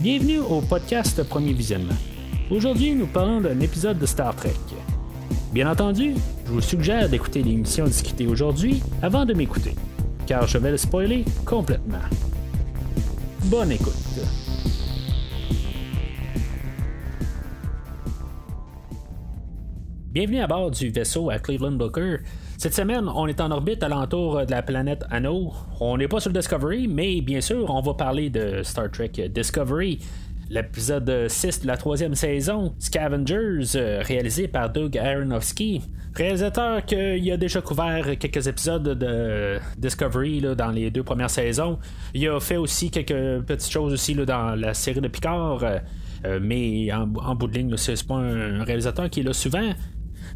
Bienvenue au podcast Premier Visionnement. Aujourd'hui, nous parlons d'un épisode de Star Trek. Bien entendu, je vous suggère d'écouter l'émission discutée aujourd'hui avant de m'écouter, car je vais le spoiler complètement. Bonne écoute. Bienvenue à bord du vaisseau à Cleveland Booker. Cette semaine, on est en orbite alentour de la planète Anno. On n'est pas sur Discovery, mais bien sûr, on va parler de Star Trek Discovery. L'épisode 6 de la troisième saison, Scavengers, euh, réalisé par Doug Aronofsky. Réalisateur qui a déjà couvert quelques épisodes de Discovery dans les deux premières saisons. Il a fait aussi quelques petites choses aussi dans la série de Picard. Euh, mais en, bout de ligne, c'est pas un réalisateur qui est là souvent.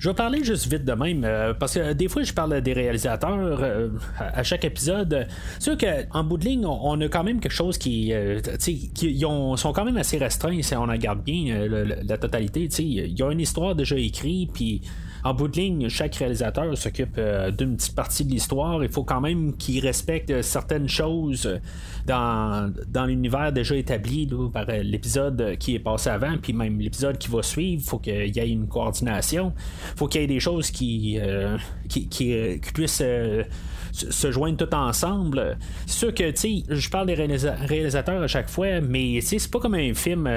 Je vais parler juste vite de même, euh, parce que des fois, je parle des réalisateurs euh, à, chaque épisode. C'est sûr qu'en bout de ligne, on, a quand même quelque chose qui, euh, qui sont quand même assez restreints si on regarde bien la, totalité. Il y a une histoire déjà écrite, puis en bout de ligne, chaque réalisateur s'occupe d'une petite partie de l'histoire. Il faut quand même qu'il respecte certaines choses dans, dans l'univers déjà établi par l'épisode qui est passé avant, puis même l'épisode qui va suivre. Il faut qu'il y ait une coordination faut qu'il y ait des choses qui, euh, qui, euh, puissent euh, se joindre tout ensemble. C'est sûr que, tu sais, je parle des réalisateurs à chaque fois, mais c'est pas comme un film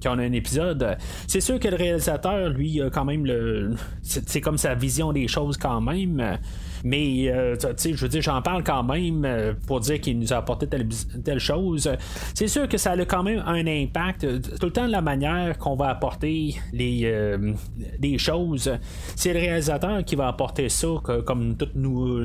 qui en a un épisode. C'est sûr que le réalisateur, lui, a quand même le. C'est comme sa vision des choses quand même. Mais, euh, tu sais, je veux dire, j'en parle quand même euh, pour dire qu'il nous a apporté telle, chose. C'est sûr que ça a quand même un impact. Tout le temps, la manière qu'on va apporter les, euh, choses, c'est le réalisateur qui va apporter ça, comme toute nous,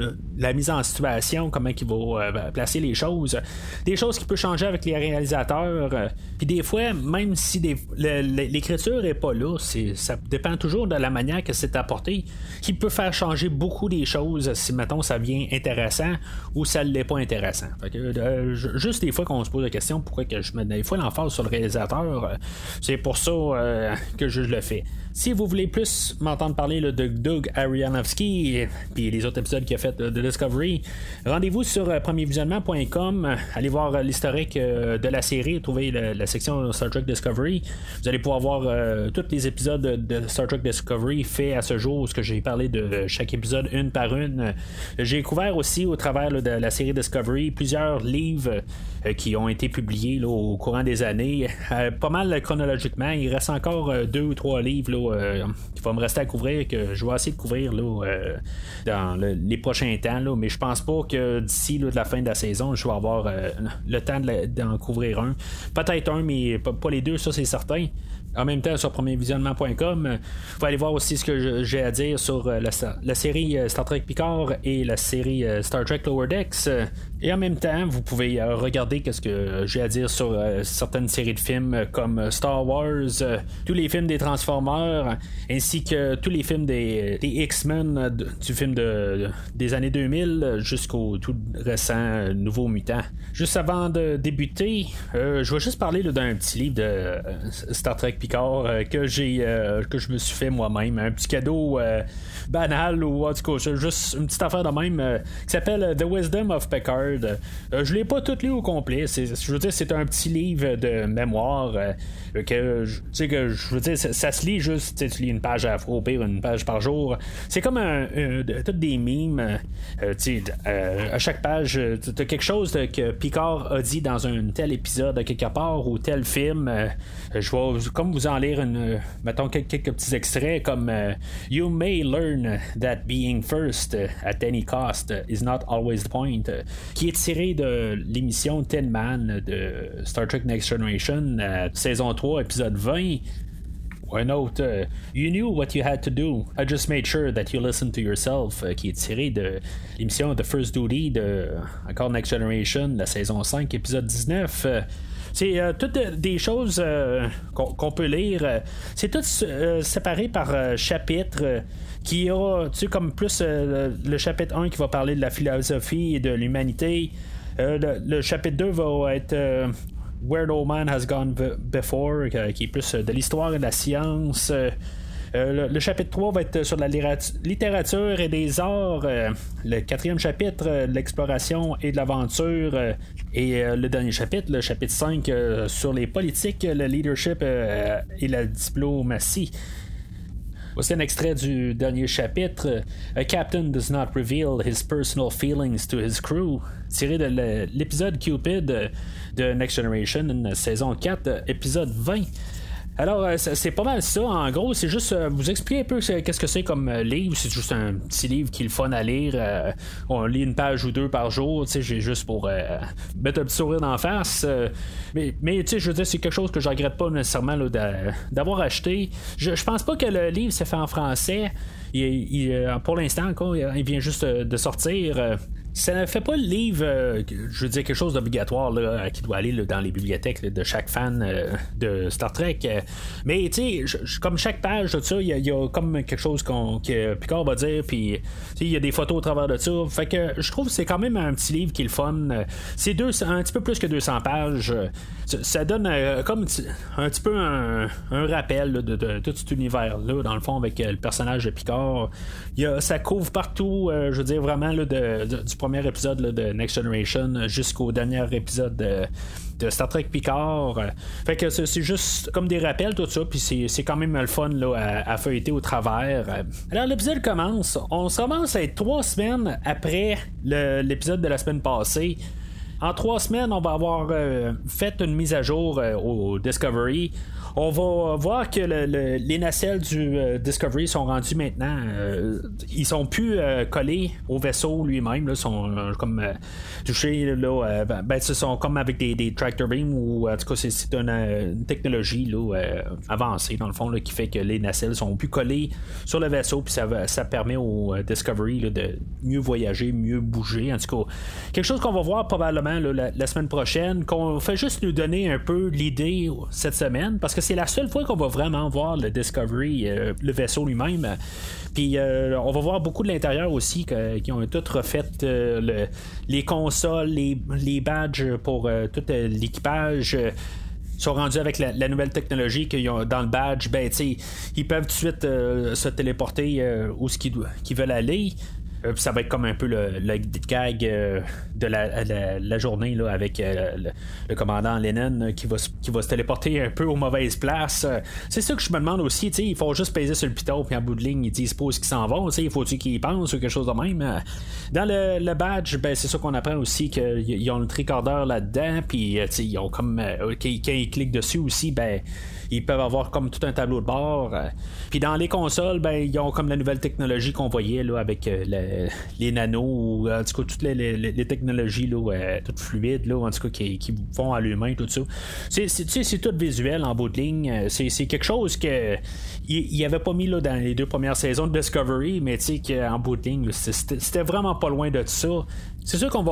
mise en situation, comment il va placer les choses. Des choses qui peuvent changer avec les réalisateurs. Puis des fois, même si l'écriture n'est pas là, ça dépend toujours de la manière que c'est apporté, qui peut faire changer beaucoup des choses si, mettons, ça vient intéressant ou ça ne l'est pas intéressant. Euh, juste des fois qu'on se pose la question pourquoi que je mets des fois l'emphase sur le réalisateur, euh, c'est pour ça euh, que je le fais. Si vous voulez plus m'entendre parler de Doug Arianovsky et puis les autres épisodes qu'il a fait de, Discovery, rendez-vous sur premiervisionnement.com. Allez voir l'historique de la série, trouvez la, section Star Trek Discovery. Vous allez pouvoir voir tous les épisodes de Star Trek Discovery faits à ce jour, ce que j'ai parlé de chaque épisode une par une. Euh, j'ai couvert aussi au travers de la série Discovery plusieurs livres euh, qui ont été publiés au courant des années. Euh, pas mal chronologiquement. Il reste encore deux ou trois livres qui vont me rester à couvrir que je vais essayer de couvrir dans les prochains temps. mais je pense pas que d'ici la fin de la saison, je vais avoir le temps d'en couvrir un. Peut-être un, mais pas les deux, ça c'est certain en même temps sur premiervisionnement.com. Vous pouvez aller voir aussi ce que j'ai à dire sur euh, la, série euh, Star Trek Picard et la série euh, Star Trek Lower Decks. Et en même temps, vous pouvez regarder ce que j'ai à dire sur certaines séries de films comme Star Wars, tous les films des Transformers, ainsi que tous les films des, X-Men du film de, des années 2000 jusqu'au tout récent Nouveau Mutant. Juste avant de débuter, je vais juste parler d'un petit livre de Star Trek Picard euh, que j'ai euh, que je me suis fait moi-même. Un petit cadeau euh, banal ou en tout cas juste une petite affaire de même qui s'appelle The Wisdom of Picard. Je l'ai pas tout lu au complet. je veux dire, c'est un petit livre de mémoire que je que je veux dire, ça, se lit juste. Tu lis une page à au pire une page par jour. C'est comme un, toutes des mimes. à chaque page, tu as quelque chose que Picard a dit dans un tel épisode quelque part ou tel film. je vais comme vous en lire une, mettons quelques, petits extraits comme euh, You may learn that being first at any cost is not always the point, qui est tiré de l'émission Tin Man de Star Trek Next Generation, euh, saison 3, épisode 20. Ou un autre, euh, You knew what you had to do. I just made sure that you listened to yourself, qui est tiré de l'émission The First Duty de encore Next Generation, la saison 5, épisode 19. C'est euh, toutes des choses euh, qu'on peut lire. C'est tout euh, séparé par chapitre qui a, tu sais, comme plus le chapitre 1 qui va parler de la philosophie et de l'humanité. Le, chapitre 2 va être Where No Man Has Gone Before, qui est plus de l'histoire et de la science. le, chapitre 3 va être sur la littérature et des arts. le quatrième chapitre, l'exploration et de l'aventure. et le dernier chapitre, le chapitre 5, sur les politiques, le leadership et la diplomatie. Voici un extrait du dernier chapitre. A captain does not reveal his personal feelings to his crew. Tiré de l'épisode Cupid de Next Generation, saison 4, épisode 20. Alors, euh, c'est pas mal ça. En gros, c'est juste euh, vous expliquer un peu qu'est-ce que c'est comme euh, livre. C'est juste un petit livre qui est le fun à lire. on lit une page ou deux par jour. J'ai juste pour mettre un petit sourire d'en face. mais, tu sais, je veux dire, c'est quelque chose que je regrette pas nécessairement d'avoir acheté. Je, pense pas que le livre s'est fait en français. Pour l'instant, il vient juste de sortir ça ne fait pas le livre, euh, je veux dire, quelque chose d'obligatoire qui doit aller dans les bibliothèques de chaque fan euh, de Star Trek. mais tu sais, comme chaque page de ça, il y, a comme quelque chose qu'on, que Picard va dire, puis il y a des photos au travers de ça. Fait que je trouve que c'est quand même un petit livre qui est le fun. C'est deux, un petit peu plus que 200 pages. Ça, donne euh, comme un petit peu un, rappel de, tout cet univers-là, dans le fond, avec le personnage de Picard. Il ça couvre partout, je veux dire, vraiment là, de, du premier épisode de Next Generation jusqu'au dernier épisode de, Star Trek Picard. Fait que c'est juste comme des rappels, tout ça, puis c'est quand même le fun là, à, feuilleter au travers. Alors l'épisode commence, on commence à être trois semaines après l'épisode de la semaine passée. En trois semaines, on va avoir euh, fait une mise à jour euh, au Discovery on va voir que les nacelles du euh, Discovery sont rendues maintenant. Euh, ils sont plus euh, collés au vaisseau lui-même. Ils sont comme touchés. Là, ben, ben, ce sont comme avec des, tractor beams ou en tout cas, c'est une, technologie avancée dans le fond qui fait que les nacelles sont plus collées sur le vaisseau. Puis ça, ça permet au Discovery de mieux voyager, mieux bouger. En tout cas, quelque chose qu'on va voir probablement la, la, semaine prochaine, qu'on fait juste nous donner un peu l'idée cette semaine parce que c'est la seule fois qu'on va vraiment voir le Discovery, euh, le vaisseau lui-même. Puis euh, on va voir beaucoup de l'intérieur aussi qui ont tout refait euh, les consoles, les, badges pour tout l'équipage sont rendus avec la, nouvelle technologie qu'ils ont dans le badge, ben, ils peuvent tout de suite se téléporter où ce qu'ils veulent aller. Euh, ça va être comme un peu le, gag euh, de la, journée là, avec euh, le, commandant Lennon qui va, qui va se téléporter un peu aux mauvaises places. c'est ça que je me demande aussi. Il faut juste peser sur le piton, puis en bout de ligne, ils pas qu'ils s'en vont. Il faut-tu qu'ils pensent ou quelque chose de même. Dans le, badge, ben, c'est ça qu'on apprend aussi qu'ils ont le tricordeur là-dedans, puis ils ont comme. quand ils cliquent dessus aussi, ben ils peuvent avoir comme tout un tableau de bord. Euh. Puis dans les consoles, ben, ils ont comme la nouvelle technologie qu'on voyait là, avec euh, les nanos, ou en tout cas toutes les, technologies là, euh, toutes fluides, là, en tout cas qui, qui font à l'humain, tout ça. C'est, tout visuel en bout de ligne. C'est, quelque chose que il avait pas mis là, dans les deux premières saisons de Discovery, mais tu sais qu'en bout de ligne, c'était, vraiment pas loin de ça. C'est sûr qu'on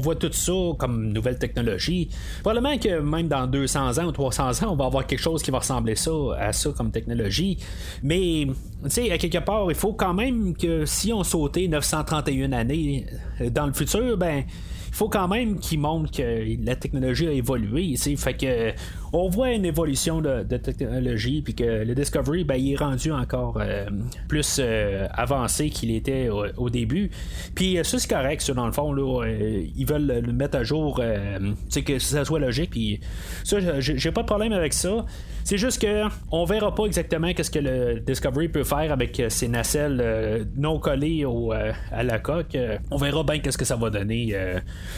voit tout ça comme nouvelle technologie. Probablement que même dans 200 ans ou 300 ans, on va avoir quelque chose qui va ressembler ça, à ça comme technologie. Mais, tu sais, à quelque part, il faut quand même que si on sautait 931 années dans le futur, ben il faut quand même qu'il montre que la technologie a évolué. Fait que on voit une évolution de, technologie, puis que le Discovery, ben, il est rendu encore euh, plus euh, avancé qu'il était au, début. Puis euh, ça, c'est correct, ça, dans le fond. Là, ils veulent le mettre à jour, que ça soit logique. Puis ça, j'ai pas de problème avec ça. C'est juste que on verra pas exactement qu'est-ce que le Discovery peut faire avec ses nacelles non collées à la coque. on verra bien qu'est-ce que ça va donner.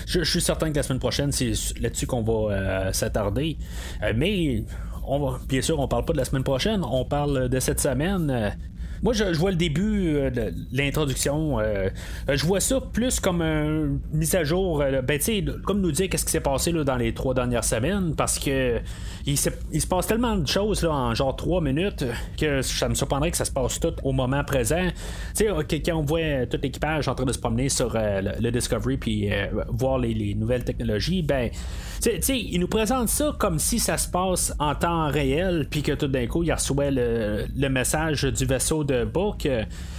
Je, suis certain que la semaine prochaine, c'est là-dessus qu'on va s'attarder. Euh, mais on bien sûr, on parle pas de la semaine prochaine, on parle de cette semaine. Euh, moi, je, vois le début euh, l'introduction. Euh, euh, je vois ça plus comme une mise à jour. ben, tu sais, comme nous dire qu'est-ce qui s'est passé là, dans les trois dernières semaines, parce que il, se passe tellement de choses là, en genre trois minutes que ça me surprendrait que ça se passe tout au moment présent. Tu sais, quand on voit tout l'équipage en train de se promener sur le, Discovery puis voir les, nouvelles technologies, ben, tu sais, il nous présente ça comme si ça se passe en temps réel, puis que tout d'un coup, il reçoit le, le message du vaisseau de de Book.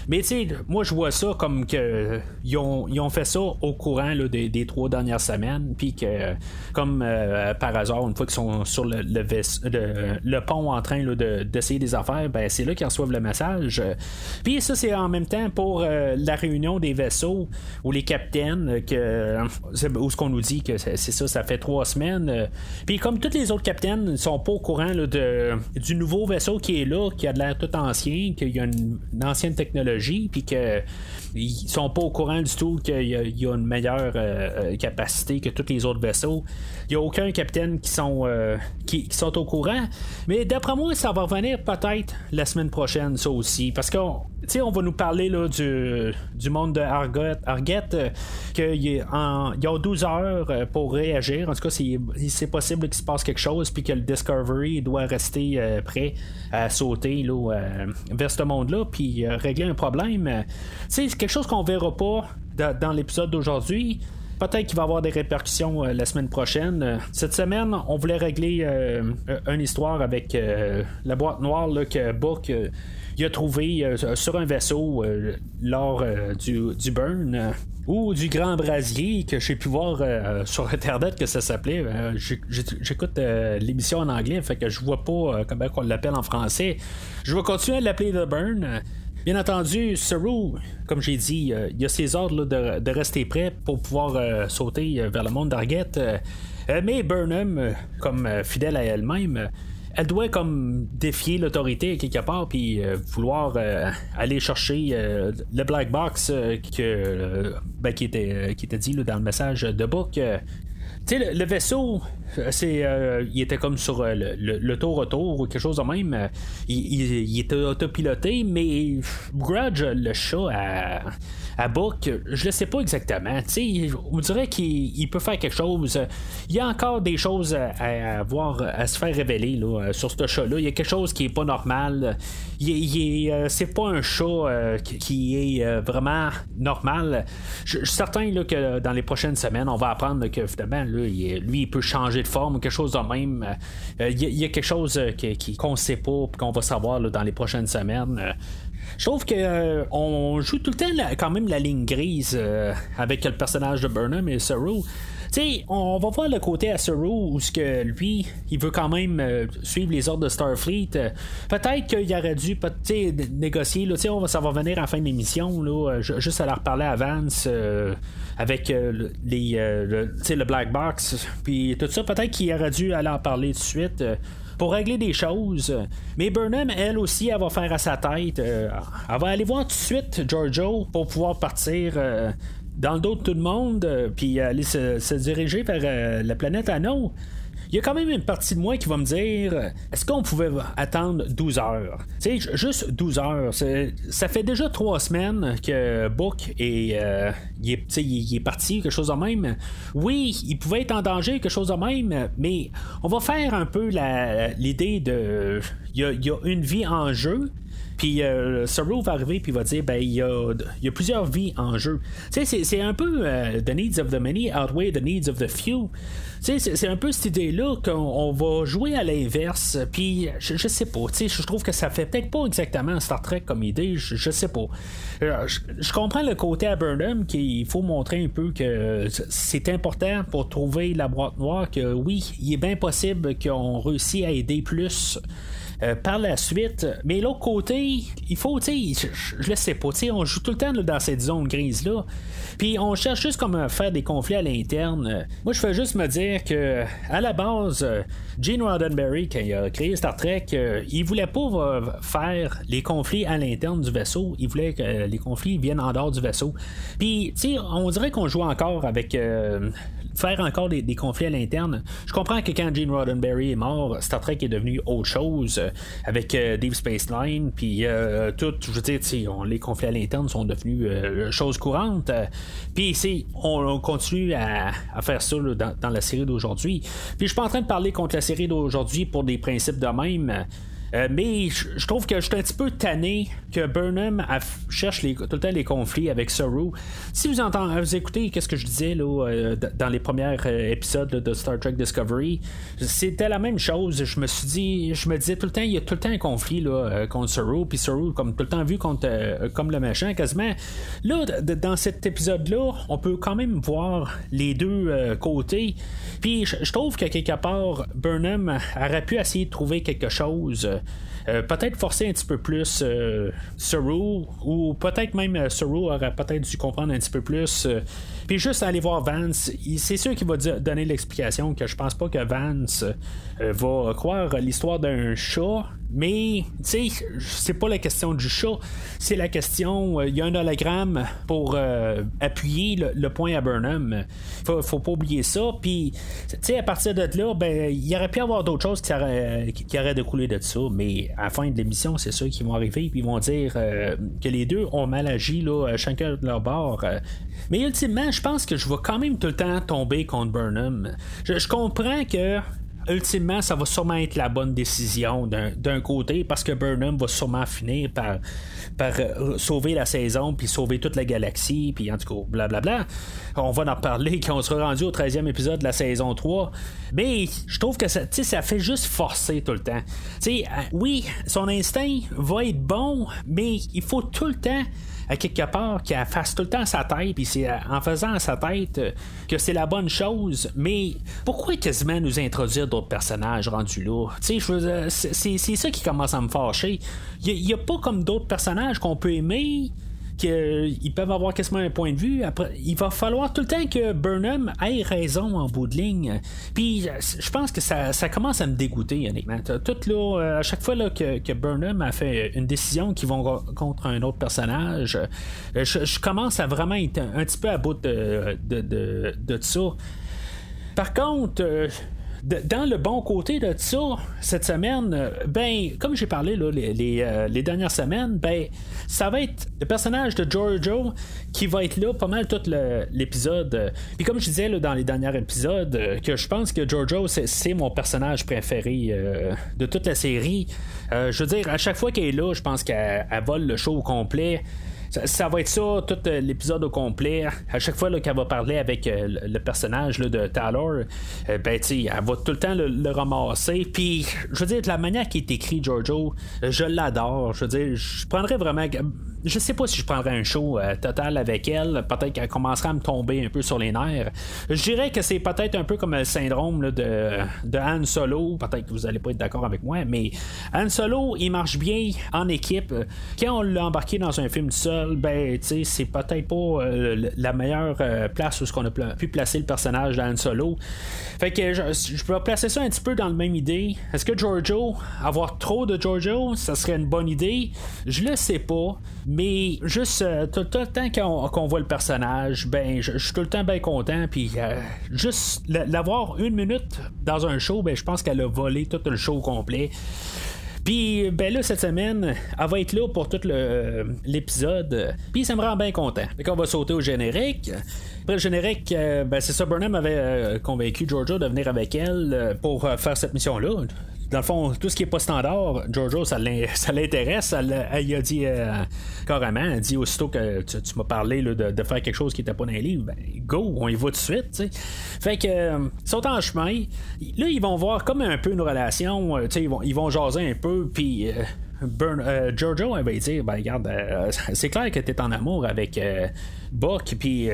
Mais tu sais, moi je vois ça comme que ils ont, ils ont fait ça au courant des, trois dernières semaines, puis que comme par hasard, une fois qu'ils sont sur le, le, pont en train d'essayer des affaires, ben c'est là qu'ils reçoivent le message. Puis ça, c'est en même temps pour la réunion des vaisseaux où les capitaines, que, où ce qu'on nous dit que c'est ça, ça fait trois semaines. Puis comme tous les autres capitaines ne sont pas au courant de, du nouveau vaisseau qui est là, qui a de l'air tout ancien, qu'il y a une, ancienne technologie, puis que ils sont pas au courant du tout qu'il y, a une meilleure euh, euh, capacité que tous les autres vaisseaux. Il n'y a aucun capitaine qui sont, euh, qui, sont au courant. Mais d'après moi, ça va revenir peut-être la semaine prochaine, ça aussi. Parce que on va nous parler là, du, du monde de Argot, Arget, qu'il y, a 12 heures pour réagir. En tout cas, c'est possible qu'il se passe quelque chose, puis que le Discovery doit rester prêt à sauter là, vers ce monde-là, puis régler un problème. C'est quelque chose qu'on verra pas dans, l'épisode d'aujourd'hui. Peut-être qu'il va y avoir des répercussions euh, la semaine prochaine. Cette semaine, on voulait régler euh, une histoire avec euh, la boîte noire que Book a trouvé sur un vaisseau lors du, burn ou du grand brasier que j'ai pu voir sur internet que ça s'appelait. J'écoute l'émission en anglais, fait que je vois pas comment on l'appelle en français. Je vais continuer à l'appeler The Burn. Bien entendu, Saru, comme j'ai dit, euh, il y a ses ordres de, rester prêt pour pouvoir euh, sauter euh, vers le monde d'Arget. mais Burnham, comme fidèle à elle-même, elle doit comme défier l'autorité quelque part puis vouloir aller chercher le black box que, ben, qui, était, qui était dit dans le message de Book tu sais, le, vaisseau, euh, c'est, euh, il était comme sur euh, le, tour-retour ou quelque chose de même. Il, était autopiloté, mais Grudge, le chat à, Book, je le sais pas exactement. Tu sais, on dirait qu'il peut faire quelque chose. Il y a encore des choses à, voir, à se faire révéler là, sur ce chat-là. Il y a quelque chose qui est pas normal. Il, c'est pas un chat qui est vraiment normal. Je, suis certain là, que dans les prochaines semaines, on va apprendre que finalement, lui, il peut changer de forme quelque chose de même. Euh, il y, a quelque chose euh, qu'on ne sait pas qu'on va savoir dans les prochaines semaines. Euh, je trouve que on joue tout le temps quand même la ligne grise avec le personnage de Burnham et Saru on va voir le côté à où ce que lui, il veut quand même euh, suivre les ordres de Starfleet. Euh, peut-être qu'il aurait dû négocier. Là, on va, ça va venir en fin d'émission. Là, juste à leur parler à Vance euh, avec les, le, Black Box. Puis tout ça, peut-être qu'il aurait dû aller en parler tout de suite pour régler des choses. Mais Burnham, elle aussi, elle va faire à sa tête. elle va aller voir tout de suite Giorgio pour pouvoir partir dans le dos de tout le monde, euh, puis aller se, diriger vers euh, la planète Anneau, il y a quand même une partie de moi qui va me dire est-ce qu'on pouvait attendre 12 heures? Tu sais, juste 12 heures. Ça fait déjà trois semaines que Book est, euh, est, il est parti, quelque chose de même. Oui, il pouvait être en danger, quelque chose de même, mais on va faire un peu l'idée de. Il y, a, une vie en jeu, puis euh, Saru va arriver puis va dire ben il y a, y a, plusieurs vies en jeu. Tu sais, c'est un peu euh, the needs of the many outweigh the needs of the few. C'est un peu cette idée-là qu'on va jouer à l'inverse. Puis je, je, sais pas. Tu je trouve que ça fait peut-être pas exactement Star Trek comme idée. Je, je sais pas. Euh, je, comprends le côté à Burnham qu'il faut montrer un peu que c'est important pour trouver la boîte noire que oui, il est bien possible qu'on réussisse à aider plus. Euh, par la suite. Mais l'autre côté, il faut, tu sais, je, le sais pas, tu sais, on joue tout le temps dans cette zone grise-là. Puis on cherche juste comme à faire des conflits à l'interne. Moi, je fais juste me dire que, à la base, euh, Gene Roddenberry, quand il a créé Star Trek, euh, il voulait pas faire les conflits à l'interne du vaisseau. Il voulait que les conflits viennent en dehors du vaisseau. Puis, tu sais, on dirait qu'on joue encore avec faire encore des, conflits à l'interne. Je comprends que quand Gene Roddenberry est mort, Star Trek est devenu autre chose euh, avec euh, Deep Space Nine, puis euh, tout, je veux dire, les conflits à l'interne sont devenus chose courante. puis on, continue à, faire ça dans, la série d'aujourd'hui. Puis je suis pas en train de parler contre la série d'aujourd'hui pour des principes de même. Euh, mais je trouve que je suis un petit peu tanné que Burnham cherche tout le temps les conflits avec Saru. Si vous entendez, vous écoutez qu'est-ce que je disais là, euh, dans les premiers euh, épisodes de Star Trek Discovery, c'était la même chose. Je me suis dit, je me disais tout le temps, il y a tout le temps un conflit là, contre Saru, puis Saru comme tout le temps vu contre, comme le machin quasiment. Là, dans cet épisode-là, on peut quand même voir les deux côtés. Puis je trouve que quelque part, Burnham aurait pu essayer de trouver quelque chose euh, peut-être forcer un petit peu plus euh, Saru, ou peut-être même euh, Saru aurait peut-être dû comprendre un petit peu plus. puis juste aller voir Vance, c'est sûr qu'il va donner l'explication que je pense pas que Vance va croire l'histoire d'un chat mais, tu sais, c'est pas la question du chat, c'est la question. Il y a un hologramme pour appuyer le, point à Burnham. Faut, faut pas oublier ça. Puis, tu sais, à partir de là, ben, il y aurait pu y avoir d'autres choses qui auraient, découlé de ça. Mais à la fin de l'émission, c'est ceux qui vont arriver puis ils vont dire euh, que les deux ont mal agi, là, chacun de leur bord. Euh. Mais ultimement, je pense que je vais quand même tout le temps tomber contre Burnham. je comprends que ultimement, ça va sûrement être la bonne décision d'un côté parce que Burnham va sûrement finir par, euh, sauver la saison puis sauver toute la galaxie, puis en tout cas, blablabla. On va en parler quand on sera rendu au 13e épisode de la saison 3. Mais je trouve que ça, ça fait juste forcer tout le temps. sais euh, oui, son instinct va être bon, mais il faut tout le temps à quelque part qu'elle fasse tout le temps sa tête, puis c'est en faisant sa tête euh, que c'est la bonne chose. Mais pourquoi quasiment nous introduire d'autres personnages rendus là? C'est ça qui commence à me fâcher. Il n'y a, pas comme d'autres personnages qu'on peut aimer qu'ils peuvent avoir quasiment un point de vue. Il va falloir tout le temps que Burnham ait raison en bout de ligne. Puis je pense que ça, commence à me dégoûter, honnêtement. Tout euh, à chaque fois que, Burnham a fait une décision qui va contre un autre personnage, euh, je, commence à vraiment être un, petit peu à bout de, de, de ça. Par contre, dans le bon côté de ça, cette semaine, euh, ben, comme j'ai parlé là, euh, les, dernières semaines, ben, ça va être le personnage de Giorgio qui va être là pas mal tout l'épisode. Puis comme je disais là, dans les derniers épisodes, euh, que je pense que Giorgio, c'est mon personnage préféré de toute la série. je veux dire, à chaque fois qu'elle est là, je pense qu'elle vole le show au complet. Ça, va être ça, tout euh, l'épisode au complet. À chaque fois qu'elle va parler avec euh, le personnage de Talor, euh, ben, elle va tout le temps le, ramasser. Puis, je veux dire, de la manière qui est écrit, Giorgio, je l'adore. Je veux dire, je prendrais vraiment je sais pas si je prendrais un show euh, total avec elle. Peut-être qu'elle commencera à me tomber un peu sur les nerfs. Je dirais que c'est peut-être un peu comme le syndrome de, de Han Solo. Peut-être que vous allez pas être d'accord avec moi, mais Han Solo, il marche bien en équipe. Quand on l'a embarqué dans un film seul, ben, tu sais, c'est peut-être pas euh, la meilleure euh, place où on a pu placer le personnage d'Han Solo. Fait que je, je peux placer ça un petit peu dans la même idée. Est-ce que Giorgio, avoir trop de Giorgio, ça serait une bonne idée? Je le sais pas. Juste euh, tout, le temps qu'on voit le personnage, ben je suis tout le temps bien content. Puis euh, juste l'avoir une minute dans un show, ben je pense qu'elle a volé tout le show complet. Puis, ben là, cette semaine, elle va être là pour tout l'épisode. Puis, ça me rend bien content. Fait qu'on va sauter au générique. Après le générique, euh, ben c'est ça, Burnham avait convaincu Georgia de venir avec elle pour faire cette mission-là dans le fond, tout ce qui est pas standard, Jojo, ça l'intéresse. Elle, a dit euh, carrément, elle dit aussitôt que tu, m'as parlé de, faire quelque chose qui était pas dans les livres, ben go, on y va tout de suite. Fait que euh, ils sont en chemin. Là, ils vont voir comme un peu une relation. Euh, ils, vont, ils vont jaser un peu, puis. Burn, Giorgio elle va dire ben regarde c'est clair que t'es en amour avec Buck puis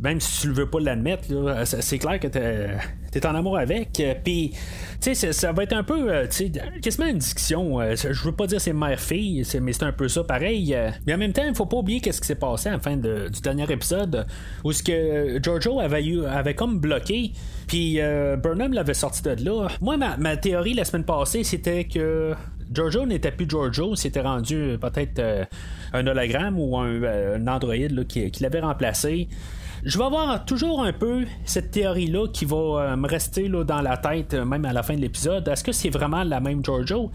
même si tu ne veux pas l'admettre c'est clair que t'es es en amour avec puis tu sais, ça va être un peu, euh, quasiment une discussion. Euh, je veux pas dire c'est mère-fille, mais c'est un peu ça pareil. Euh. mais en même temps, il faut pas oublier qu'est-ce qui s'est passé à la fin du dernier épisode, où ce que Giorgio avait, eu, avait comme bloqué, puis Burnham l'avait sorti de là. Moi, ma, théorie la semaine passée, c'était que Giorgio n'était plus Giorgio, c'était rendu peut-être un hologramme ou un, androïde qui, qui l'avait remplacé. Je vais avoir toujours un peu cette théorie-là qui va euh, me rester là, dans la tête, euh, même à la fin de l'épisode. Est-ce que c'est vraiment la même Giorgio?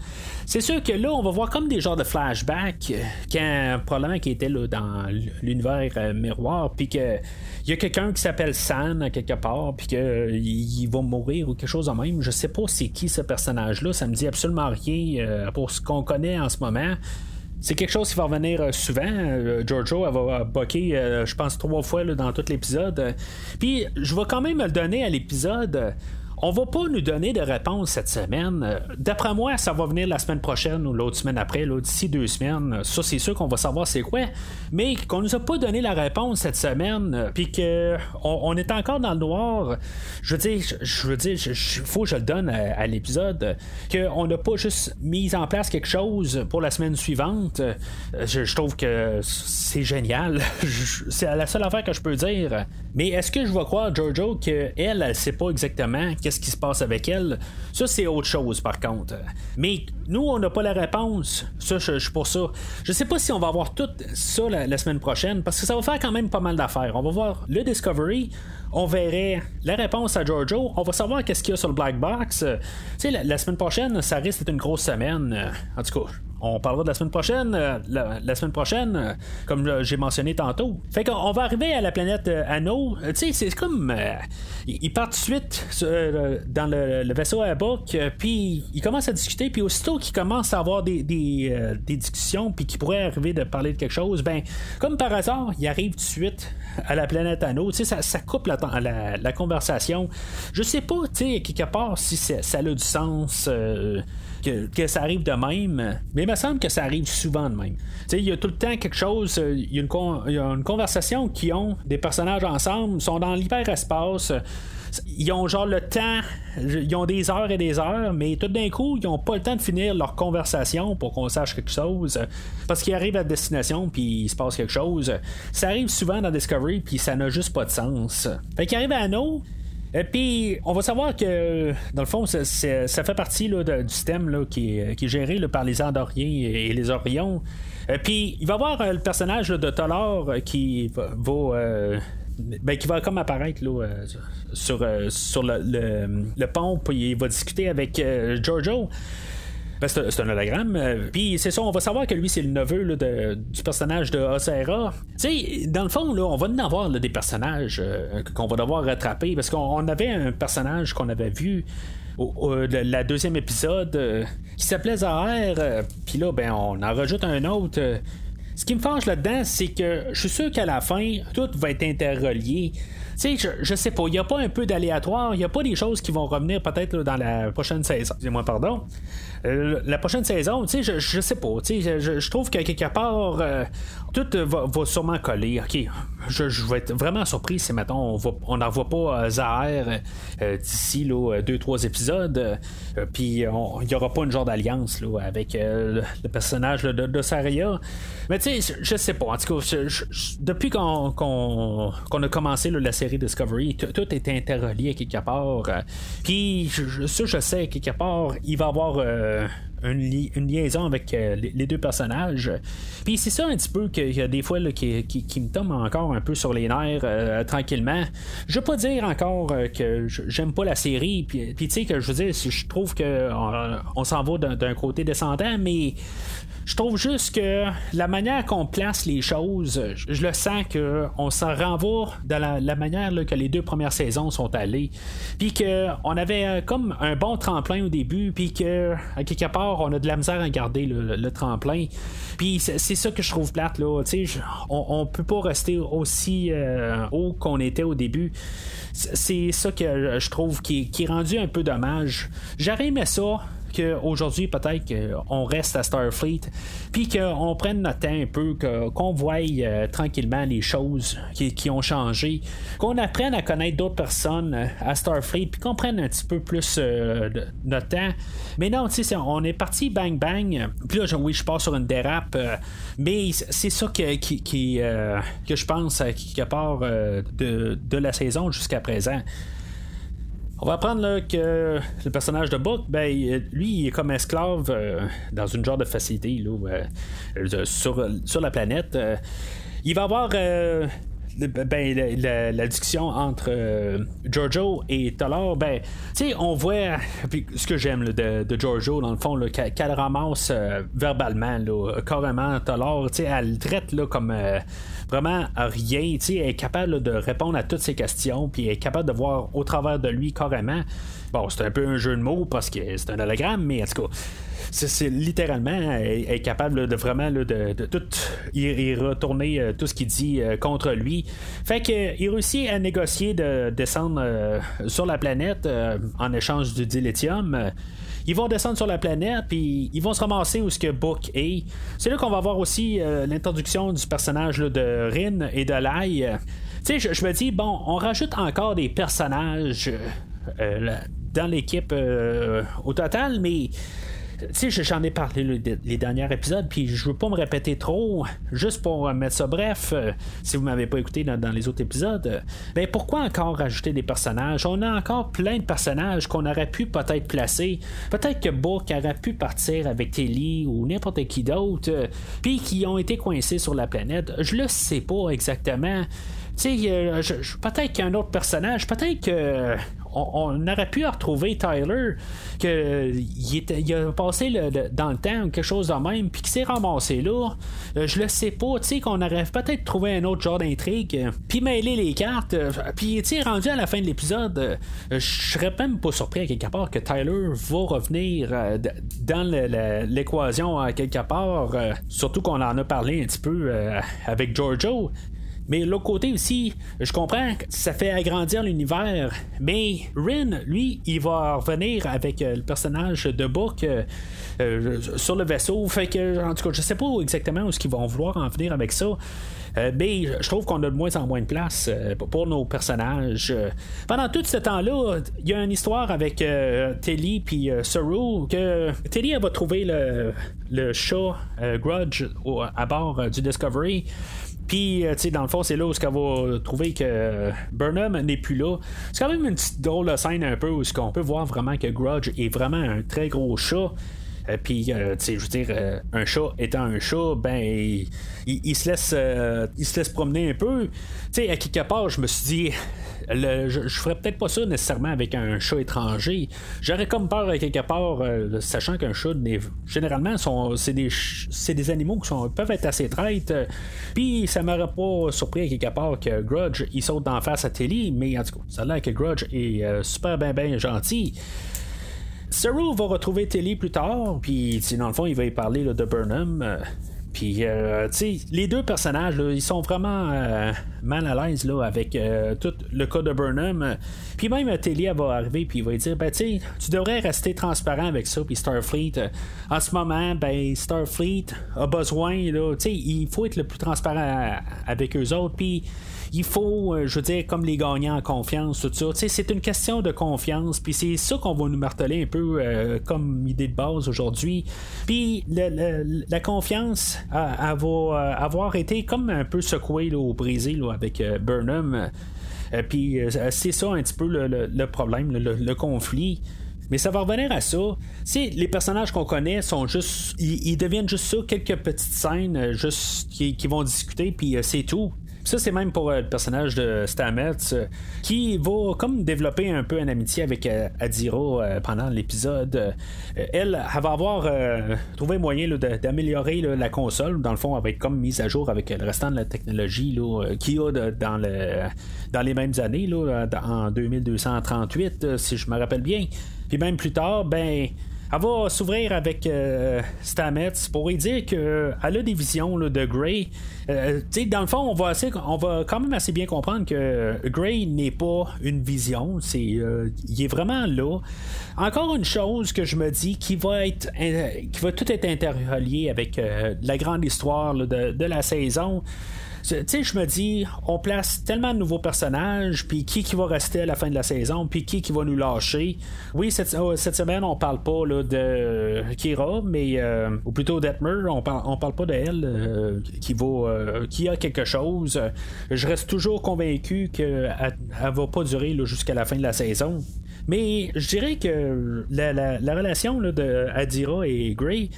C'est sûr que là, on va voir comme des genres de flashbacks, quand probablement qui était là, dans l'univers miroir, puis que il y a quelqu'un qui s'appelle San quelque part, puis qu'il va mourir ou quelque chose de même. Je sais pas c'est qui ce personnage-là, ça me dit absolument rien pour ce qu'on connaît en ce moment. C'est quelque chose qui va revenir euh, souvent. Euh, Giorgio, elle va boquer, euh, je pense, trois fois dans tout l'épisode. Puis, je vais quand même le donner à l'épisode on va pas nous donner de réponse cette semaine. Euh, d'après moi, ça va venir la semaine prochaine ou l'autre semaine après, d'ici deux semaines. Ça, c'est sûr qu'on va savoir c'est quoi. Mais qu'on nous a pas donné la réponse cette semaine, euh, puis que on, est encore dans le noir. Je veux dire, je veux dire, faut que je le donne à, l'épisode, qu'on n'a pas juste mis en place quelque chose pour la semaine suivante. Euh, je, trouve que c'est génial. c'est la seule affaire que je peux dire. Mais est-ce que je vais croire Jojo qu'elle, elle, elle sait pas exactement qu'est-ce qui se passe avec elle. Ça, c'est autre chose, par contre. Mais nous, on n'a pas la réponse. Ça, je, suis pour ça. Je sais pas si on va avoir tout ça la, semaine prochaine, parce que ça va faire quand même pas mal d'affaires. On va voir le Discovery, on verrait la réponse à Giorgio, on va savoir qu'est-ce qu'il y a sur le Black Box. Tu sais, la, semaine prochaine, ça risque d'être une grosse semaine. En tout cas, on parlera de la semaine prochaine. Euh, la, semaine prochaine, euh, comme j'ai mentionné tantôt. Fait qu'on va arriver à la planète euh, Anno. Tu sais, c'est comme. ils partent tout de suite dans le, vaisseau à Book, puis ils commencent à discuter, puis aussitôt qu'ils commencent à avoir des, discussions, puis qu'ils pourraient arriver de parler de quelque chose, ben, comme par hasard, ils arrivent tout de suite à la planète Anno. Tu sais, ça, coupe la, la, conversation. Je sais pas, tu sais, quelque part, si ça, a du sens que, ça arrive de même, mais il me semble que ça arrive souvent de même. Il y a tout le temps quelque chose, euh, il y, a une conversation qui ont des personnages ensemble, sont dans l'hyperespace ils ont genre le temps, ils ont des heures et des heures, mais tout d'un coup, ils ont pas le temps de finir leur conversation pour qu'on sache quelque chose. Parce qu'ils arrivent à destination, puis il se passe quelque chose. Ça arrive souvent dans Discovery, puis ça n'a juste pas de sens. Fait qu'ils arrivent à nous, et puis, on va savoir que, dans le fond, ça, fait partie du système qui, est, géré par les Andoriens et, les Orions. Et puis, il va y avoir euh, le personnage de Tolor qui va. Ben, va comme apparaître sur, sur le, pont, puis il va discuter avec Giorgio. Ben, c'est un hologramme. Euh, puis c'est ça, on va savoir que lui, c'est le neveu du personnage de Osera. Tu sais, dans le fond, là, on va en avoir des personnages euh, qu'on va devoir rattraper. Parce qu'on avait un personnage qu'on avait vu au, la deuxième épisode euh, qui s'appelait Zahar. Puis là, ben, on en rajoute un autre. Ce qui me fâche là-dedans, c'est que je suis sûr qu'à la fin, tout va être interrelié. Tu sais, je, je, sais pas, il n'y a pas un peu d'aléatoire, il n'y a pas des choses qui vont revenir peut-être dans la prochaine saison. Dis-moi pardon. Euh, la prochaine saison, tu sais, je, sais pas. Tu sais, je, trouve que quelque part, euh, tout va, sûrement coller. Ok, je, vais être vraiment surpris si maintenant on n'envoie pas euh, Zahar d'ici deux, trois épisodes. Puis il n'y aura pas une genre d'alliance avec le, personnage de, de Saria. Mais tu sais, je sais pas. En tout cas, depuis qu'on a commencé la série Discovery, tout est interrelié quelque part. Puis ça, je sais quelque part, il va y avoir euh, une, liaison avec euh, les, deux personnages. Puis c'est ça un petit peu y a des fois qui, me tombe encore un peu sur les nerfs euh, tranquillement. Je veux pas dire encore que j'aime pas la série, puis, tu sais que je veux dire, je trouve que on s'en va d'un côté descendant, mais je trouve juste que la manière qu'on place les choses, je, le sens qu'on s'en renvoie dans la, manière que les deux premières saisons sont allées. Puis qu'on avait euh, comme un bon tremplin au début, puis que à quelque part, on a de la misère à garder le, tremplin. Puis c'est ça que je trouve plate, là. on, on peut pas rester aussi euh, haut qu'on était au début. C'est ça que je trouve qui, est rendu un peu dommage. J'aurais aimé ça qu'aujourd'hui, peut-être qu'on reste à Starfleet, puis qu'on prenne notre temps un peu, qu'on voie euh, tranquillement les choses qui, ont changé, qu'on apprenne à connaître d'autres personnes euh, à Starfleet, puis qu'on prenne un petit peu plus euh, de, notre temps. Mais non, tu sais, on est parti bang bang, puis là, oui, je pars sur une dérape, mais c'est ça que, que je pense quelque part de la saison jusqu'à présent. On va apprendre que le personnage de Book, ben, lui, il est comme esclave euh, dans une genre de facilité là, euh, sur, sur, la planète. Euh, il va avoir ben, la, discussion entre Giorgio et Taylor, ben, on voit ce que j'aime de, de, Giorgio, dans le fond, qu'elle ramasse verbalement, là, carrément, Taylor, tu sais, elle le traite là, comme vraiment rien. Elle est capable de répondre à toutes ces questions, puis est capable de voir au travers de lui carrément. Bon, c'est un peu un jeu de mots parce que c'est un hologramme, mais en tout cas, c'est, littéralement, elle, est capable de vraiment de, tout y, retourner euh, tout ce qu'il dit euh, contre lui. Fait qu'il réussit à négocier de descendre euh, sur la planète en échange du dilithium. Ils vont descendre sur la planète, puis ils vont se ramasser où ce que Book est. C'est là qu'on va voir aussi l'introduction du personnage de Rin et de Lai. Tu sais, je, me dis, bon, on rajoute encore des personnages dans l'équipe euh, au total, mais sais, j'en ai parlé les derniers épisodes, puis je veux pas me répéter trop, juste pour mettre ça bref, euh, si vous m'avez pas écouté dans, les autres épisodes, ben pourquoi encore rajouter des personnages? On a encore plein de personnages qu'on aurait pu peut-être placer. Peut-être que Book aurait pu partir avec Telly ou n'importe qui d'autre, euh, puis qui ont été coincés sur la planète. Je le sais pas exactement. Tu sais, peut-être qu'un autre personnage, peut-être que on, aurait pu retrouver Tyler, que il, a passé dans le temps quelque chose de même, puis qu'il s'est ramassé là. Euh, je le sais pas, tu sais, qu'on aurait peut-être trouvé un autre genre d'intrigue, euh, puis mêler les cartes, euh, puis tu rendu à la fin de l'épisode, je serais même pas surpris à quelque part que Tyler va revenir dans l'équation à quelque part, surtout qu'on en a parlé un petit peu avec Giorgio. Mais l'autre côté aussi, je comprends que ça fait agrandir l'univers, mais Rin, lui, il va revenir avec euh, le personnage de Book euh, euh, sur le vaisseau. Fait que, en tout cas, je sais pas exactement où ce qu'ils vont vouloir en venir avec ça. mais je trouve qu'on a de moins en moins de place pour nos personnages. pendant tout ce temps-là, il y a une histoire avec Telly puis Saru que Telly va trouver le, le chat Grudge à bord du Discovery. Puis, euh, tu sais, dans le fond, c'est là où qu'elle va trouver que Burnham n'est plus là. C'est quand même une petite drôle de scène un peu où qu'on peut voir vraiment que Grudge est vraiment un très gros chat. Euh, puis, euh, tu sais, je veux dire, un chat étant un chat, ben, il, se laisse, promener un peu. Tu sais, à quelque part, je me suis dit, je, ferais peut-être pas ça nécessairement avec un chat étranger. J'aurais comme peur à quelque part, euh, sachant qu'un chat, généralement, c'est des, animaux qui peuvent être assez traites. Puis ça m'aurait pas surpris à quelque part que Grudge il saute d'en face à Telly, mais en tout cas, ça a l'air que Grudge est euh, super bien ben gentil. Saru va retrouver Telly plus tard, puis dans le fond, il va y parler de Burnham. Euh, puis, euh, les deux personnages, ils sont vraiment euh, mal à l'aise avec euh, tout le cas de Burnham. Puis même Telly va arriver puis il va dire ben tu tu devrais rester transparent avec ça. Puis Starfleet, en ce moment, ben Starfleet a besoin tu sais, il faut être le plus transparent avec eux autres. Puis il faut, euh, je veux dire, comme les gagnants en confiance, tout ça. C'est une question de confiance, puis c'est ça qu'on va nous marteler un peu euh, comme idée de base aujourd'hui. Puis la confiance elle, va euh, avoir été comme un peu secouée au Brésil avec Burnham. puis c'est ça un petit peu le, problème, le, conflit. Mais ça va revenir à ça. Si les personnages qu'on connaît sont juste. Ils, deviennent juste ça, quelques petites scènes juste qui, qui vont discuter, puis c'est tout. Ça, c'est même pour euh, le personnage de Stamets euh, qui va comme développer un peu une amitié avec euh, Adira pendant l'épisode. elle, elle va avoir trouvé moyen d'améliorer la console. Dans le fond, elle va être comme mise à jour avec le restant de la technologie qu'il y a dans, le, dans les mêmes années, en 2238, si je me rappelle bien. Puis même plus tard, ben elle va s'ouvrir avec euh, Stamets pour lui dire qu'elle a des visions de Grey. Euh, dans le fond, on va, on va quand même assez bien comprendre que Grey n'est pas une vision. C'est, euh, il est vraiment là. Encore une chose que je me dis qui va être qui va tout être interrelié avec la grande histoire de la saison. Tu sais, je me dis, on place tellement de nouveaux personnages, puis qui qui va rester à la fin de la saison, puis qui qui va nous lâcher. Oui, cette, oh, semaine, on parle pas là, de Kira, mais euh, ou plutôt Detmer, on parle, on parle pas d'elle euh, qui euh, qui a quelque chose. Je reste toujours convaincu qu'elle elle va pas durer jusqu'à la fin de la saison. Mais je dirais que la, relation là, de Adira et Gray,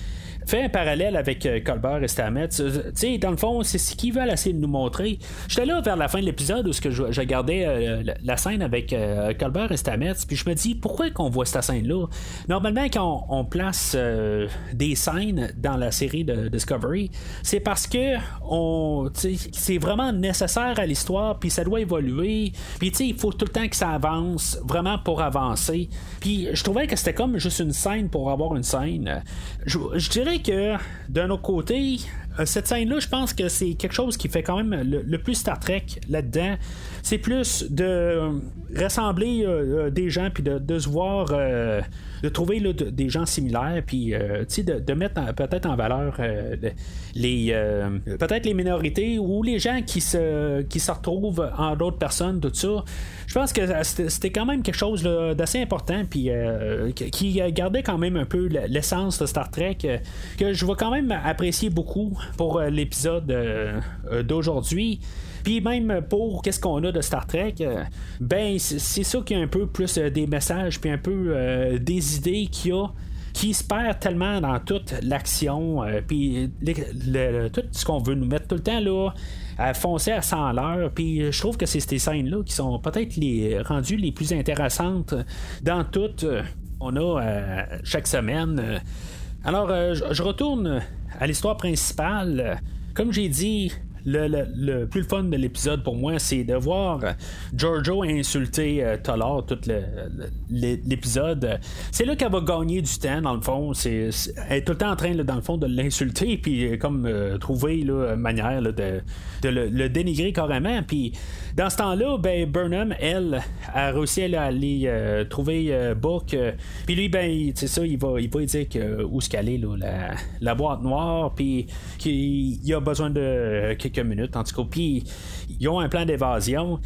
fait un parallèle avec euh, Colbert et Stamets. Euh, tu sais, dans le fond, c'est ce qu'ils veulent essayer de nous montrer. J'étais là vers la fin de l'épisode où je, regardais euh, la, scène avec Colbert et Stamets, puis je me dis pourquoi qu'on voit cette scène-là? Normalement, quand on, place des scènes dans la série de Discovery, c'est parce que c'est vraiment nécessaire à l'histoire, puis ça doit évoluer, puis tu sais, il faut tout le temps que ça avance, vraiment pour avancer. Puis je trouvais que c'était comme juste une scène pour avoir une scène. Je dirais que d'un autre côté, euh, cette scène-là, je pense que c'est quelque chose qui fait quand même le, plus Star Trek là-dedans. C'est plus de rassembler euh, euh, des gens puis de, se voir, de trouver des gens similaires puis de, de, mettre peut-être en valeur les peut-être les minorités ou les gens qui se qui se retrouvent en d'autres personnes, tout ça. Je pense que c'était quand même quelque chose d'assez important puis qui gardait quand même un peu l'essence de Star Trek que je vais quand même apprécier beaucoup pour euh, l'épisode euh, euh, d'aujourd'hui. Puis même pour qu'est-ce qu'on a de Star Trek, ben c'est ça qui a un peu plus des messages, puis un peu des idées qu'il y a qui se perd tellement dans toute l'action, puis tout ce qu'on veut nous mettre tout le temps là, à foncer à 100 l'heure. Puis je trouve que c'est ces scènes-là qui sont peut-être les rendues les plus intéressantes dans tout on a chaque semaine. Alors, je retourne à l'histoire principale, comme j'ai dit, le, plus le fun de l'épisode pour moi, c'est de voir Giorgio insulter euh, tout l'épisode. C'est là qu'elle va gagner du temps, dans le fond. C'est, elle est tout le temps en train, dans le fond, de l'insulter, puis euh, comme euh, trouver là, manière de, le, dénigrer carrément. Puis dans ce temps-là, ben, Burnham, elle, a réussi à aller euh, trouver Book. puis lui, ben, c'est ça, il va, il va dire que, où qu'elle est, la, la boîte noire, puis qu'il a besoin de minutes. En tout cas, puis ils ont un plan d'évasion.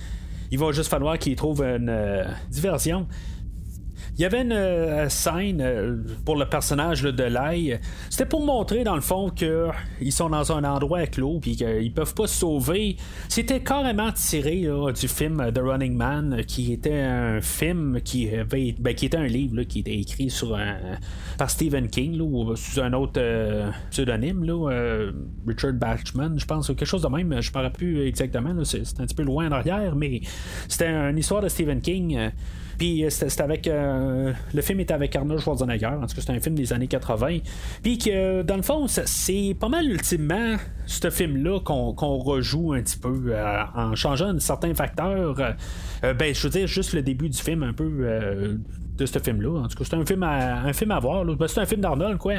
Il va juste falloir qu'ils trouvent une euh, diversion. Il y avait une euh, scène euh, pour le personnage de Lai. C'était pour montrer dans le fond qu'ils sont dans un endroit clos puis qu'ils peuvent pas se sauver. C'était carrément tiré du film The Running Man, qui était un film qui avait, ben, qui était un livre qui était écrit sur par Stephen King ou sous un autre euh, pseudonyme, Richard Bachman, je pense, quelque chose de même. Je ne rappelle plus exactement. C'est un petit peu loin en arrière, mais c'était une histoire de Stephen King. Puis euh, c'était avec. Euh, le film était avec Arnold Schwarzenegger. En tout cas, c'est un film des années 80. Puis que, dans le fond, c'est pas mal ultimement ce film-là qu'on rejoue un petit peu euh, en changeant certains facteurs. ben, je veux dire, juste le début du film, un peu. de ce film-là. En tout cas, c'est un film à, un film à voir. Ben, c'est un film d'Arnold, quoi.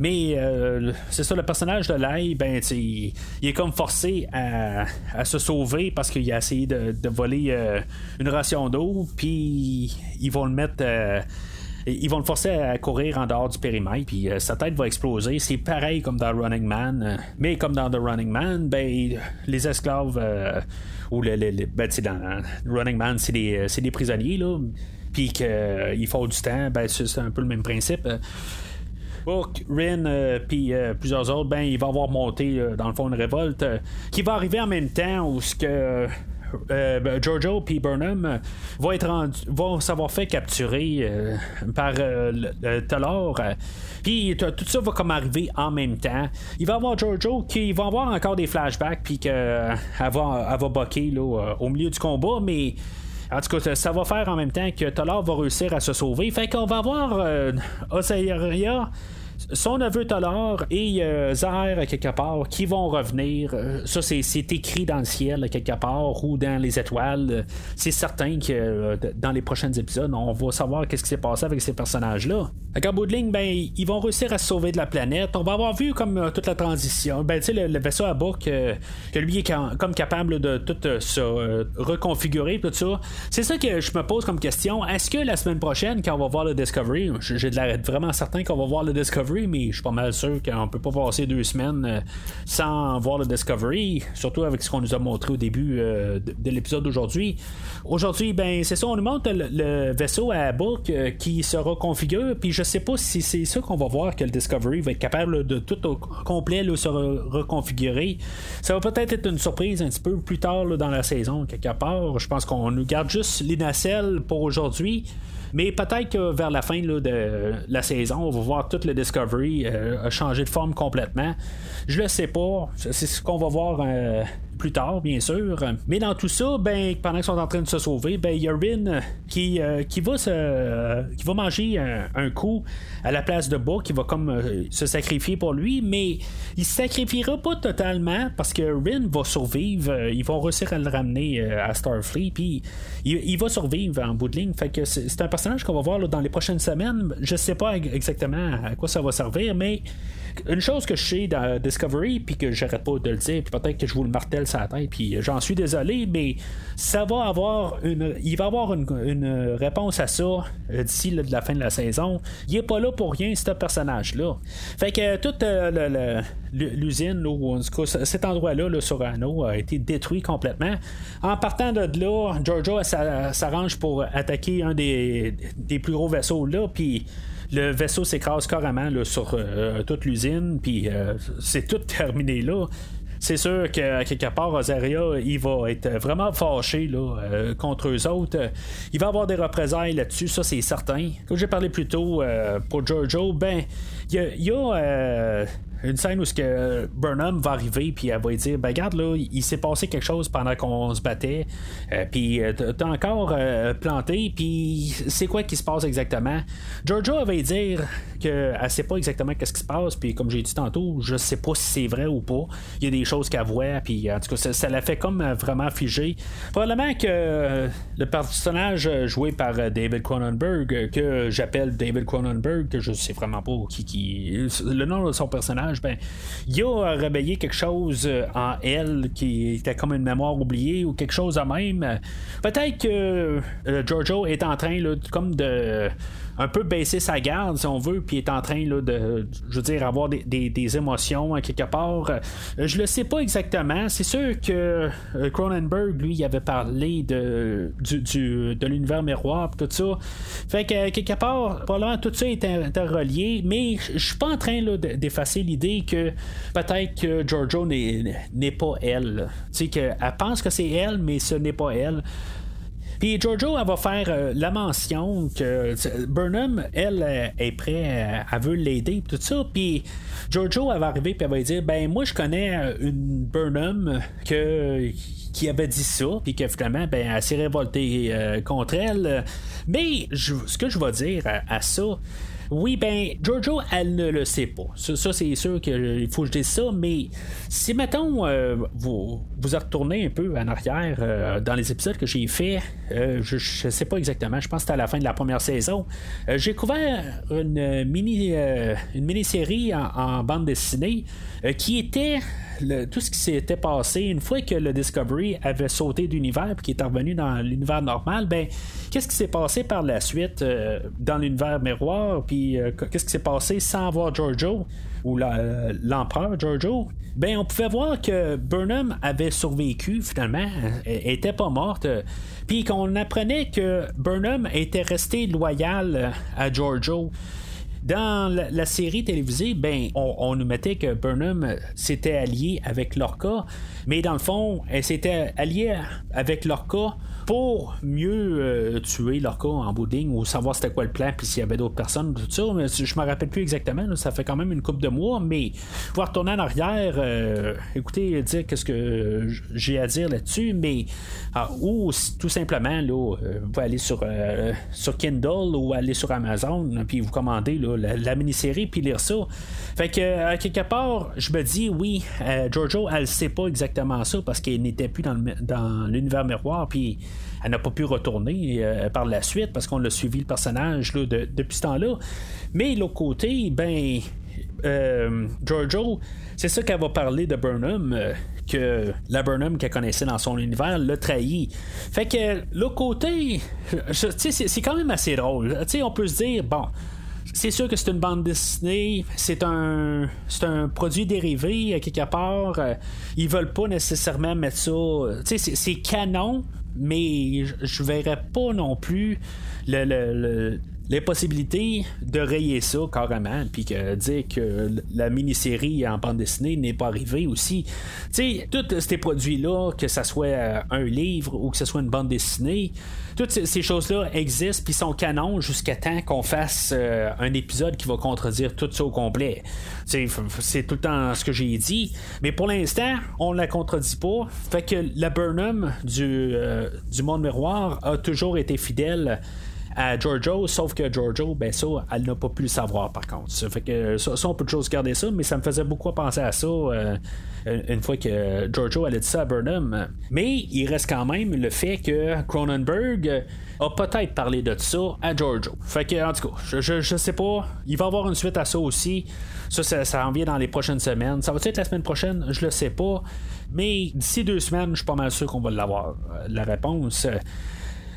Mais euh, c'est ça, le personnage de Lai, ben, il, est comme forcé à, se sauver parce qu'il a essayé de, voler euh, une ration d'eau, puis ils vont le mettre. Euh, ils vont le forcer à courir en dehors du périmètre, puis sa tête va exploser. C'est pareil comme dans Running Man, mais comme dans The Running Man, ben, les esclaves, ou le, ben, dans Running Man, c'est des, des, prisonniers, là, puis qu'ils font du temps, ben, c'est un peu le même principe. Book, Rin, euh, puis euh, plusieurs autres, ben, il va avoir monté euh, dans le fond une révolte qui va arriver en même temps où ce que. Ben, Giorgio puis Burnham vont être s'avoir fait capturer par Taylor puis tout ça va comme arriver en même temps. Il va avoir Giorgio qui va avoir encore des flashbacks puis qu'elle va, va là, au milieu du combat, mais en tout cas, ça va faire en même temps que Tolar va réussir à se sauver. Fait qu'on va avoir euh, son neveu Tolar et euh, Zahir quelque part qui vont revenir. Euh, ça, c'est, écrit dans le ciel quelque part ou dans les étoiles. C'est certain que euh, dans les prochains épisodes, on va savoir qu'est-ce qui s'est passé avec ces personnages-là. À bout de ligne, ben, ils vont réussir à se sauver de la planète. On va avoir vu comme toute la transition. Ben, tu sais, le, vaisseau à bord que, lui est comme capable de tout se reconfigurer, tout ça. C'est ça que je me pose comme question. Est-ce que la semaine prochaine, quand on va voir le Discovery, j'ai de la, vraiment certain qu'on va voir le Discovery, mais je suis pas mal sûr qu'on peut pas passer deux semaines euh, sans voir le Discovery, surtout avec ce qu'on nous a montré au début euh, de, l'épisode d'aujourd'hui. Aujourd'hui, ben c'est ça, on nous montre le, vaisseau à Book euh, qui se reconfigure, puis je sais pas si c'est ça qu'on va voir que le Discovery va être capable de tout au complet se reconfigurer. Ça va peut-être être une surprise un petit peu plus tard dans la saison, quelque part. Je pense qu'on nous garde juste les nacelles pour aujourd'hui. Mais peut-être que vers la fin de la saison, on va voir tout le Discovery a changé de forme complètement. Je le sais pas. C'est ce qu'on va voir plus tard, bien sûr. Mais dans tout ça, ben, pendant qu'ils sont en train de se sauver, ben, il y a Rin qui, euh, qui, va se, qui va manger un, coup à la place de Bo, qui va comme euh, se sacrifier pour lui, mais il se sacrifiera pas totalement parce que Rin va survivre. Euh, ils vont réussir à le ramener à Starfleet, puis il, va survivre en bout de ligne. Fait que c'est un personnage qu'on va voir dans les prochaines semaines. Je sais pas exactement à quoi ça va servir, mais une chose que je sais dans Discovery, puis que j'arrête pas de le dire, puis peut-être que je vous le martèle sa tête, puis j'en suis désolé, mais ça va avoir une. Il va avoir une, réponse à ça euh, d'ici la fin de la saison. Il est pas là pour rien, ce personnage-là. Fait que toute l'usine, ou cet endroit-là là, sur a été détruit complètement. En partant de là, Giorgio s'arrange pour attaquer un des, des plus gros vaisseaux là, puis le vaisseau s'écrase carrément sur euh, toute l'usine, puis euh, c'est tout terminé là. C'est sûr qu'à quelque part, Rosaria, il va être vraiment fâché là, euh, contre eux autres. Il va avoir des représailles là-dessus, ça c'est certain. Comme j'ai parlé plus tôt pour Giorgio, ben, il y a, une scène où ce que Burnham va arriver puis elle va dire ben regarde là il, s'est passé quelque chose pendant qu'on se battait. Euh, puis euh, t'as encore euh, planté puis c'est quoi qui se passe exactement? Giorgio va dire qu'elle sait pas exactement qu'est-ce qui se passe puis comme j'ai dit tantôt je sais pas si c'est vrai ou pas. Il y a des choses qu'elle voit puis en tout cas ça, l'a fait comme vraiment figé probablement que le personnage joué par David Cronenberg que j'appelle David Cronenberg que je sais vraiment pas qui, qui le nom de son personnage ben, il a réveillé quelque chose euh, en elle qui était comme une mémoire oubliée ou quelque chose de même. Peut-être que euh, Giorgio est en train comme de un peu baisser sa garde, si on veut, puis est en train là, de, je veux dire, avoir des, des, émotions hein, quelque part. Euh, je le sais pas exactement. C'est sûr que euh, Cronenberg, lui, avait parlé de, du, de l'univers miroir, tout ça. Fait que quelque part, probablement tout ça est interrelié, mais je suis pas en train d'effacer l'idée que peut-être que Giorgio n'est pas elle. Tu sais, qu'elle pense que c'est elle, mais ce n'est pas elle. Puis Giorgio, elle va faire euh, la mention que Burnham, elle, euh, est prête, euh, elle veut l'aider, tout ça. Puis Giorgio, elle va arriver, puis elle va dire Ben, moi, je connais une Burnham qui avait dit ça, puis que finalement, ben, elle s'est révoltée contre elle. Mais ce que je vais dire à ça, oui, ben, Giorgio, elle ne le sait pas. Ça, c'est sûr qu'il faut que je dise ça, mais si, mettons, euh, vous, vous retournez un peu en arrière euh, dans les épisodes que j'ai fait, euh, je ne sais pas exactement, je pense que c'était à la fin de la première saison, j'ai couvert une mini une mini-série en, bande dessinée qui était tout ce qui s'était passé une fois que le Discovery avait sauté d'univers et qui est revenu dans l'univers normal, ben qu'est-ce qui s'est passé par la suite dans l'univers miroir, puis euh, qu'est-ce qui s'est passé sans voir Giorgio ou l'empereur Giorgio, ben on pouvait voir que Burnham avait survécu finalement, elle était pas morte, puis qu'on apprenait que Burnham était resté loyal à Giorgio. Dans la, série télévisée, ben, on, nous mettait que Burnham s'était allié avec Lorca, mais dans le fond, elle s'était alliée avec Lorca pour mieux euh, tuer leur cas en bouding ou savoir c'était quoi le plan, puis s'il y avait d'autres personnes, tout ça. Mais je me rappelle plus exactement, ça fait quand même une couple de mois, mais pouvoir retourner en arrière, euh, écoutez, dire qu'est-ce que j'ai à dire là-dessus, mais ah, ou tout simplement, là, euh, vous pouvez aller sur, sur Kindle ou aller sur Amazon, puis vous commandez la, la mini-série, puis lire ça. Fait que, quelque part, je me dis, oui, Giorgio, elle sait pas exactement ça parce qu'elle n'était plus dans l'univers miroir, puis elle n'a pas pu retourner euh, par la suite parce qu'on l'a suivi le personnage depuis ce temps-là. Mais l'autre côté, ben. Euh, Giorgio, c'est ça qu'elle va parler de Burnham, euh, que la Burnham qu'elle connaissait dans son univers l'a trahi. Fait que l'autre côté, c'est quand même assez drôle. on peut se dire, bon, c'est sûr que c'est une bande dessinée, c'est un, c'est un produit dérivé à quelque part. ils veulent pas nécessairement mettre ça. C'est, c'est canon, mais je verrais pas non plus le, les possibilités de rayer ça carrément, puis que dire que la mini-série en bande dessinée n'est pas arrivée aussi. Tu sais, tous ces produits-là, que ce soit euh, un livre ou que ce soit une bande dessinée, toutes ces, choses-là existent puis sont canons jusqu'à temps qu'on fasse euh, un épisode qui va contredire tout ça au complet. C'est tout le temps ce que j'ai dit. Mais pour l'instant, on la contredit pas. Fait que la Burnham du, euh, du monde miroir a toujours été fidèle à Giorgio, sauf que Giorgio, ben ça, elle n'a pas pu le savoir par contre. Ça fait que ça, on peut toujours garder ça, mais ça me faisait beaucoup penser à ça euh, une fois que Giorgio allait dit ça à Burnham. Mais il reste quand même le fait que Cronenberg a peut-être parlé de ça à Giorgio. Fait que, en tout cas, je, je, sais pas. Il va y avoir une suite à ça aussi. Ça, ça, ça en vient dans les prochaines semaines. Ça va être la semaine prochaine? Je le sais pas. Mais d'ici deux semaines, je suis pas mal sûr qu'on va l'avoir. Euh, la réponse.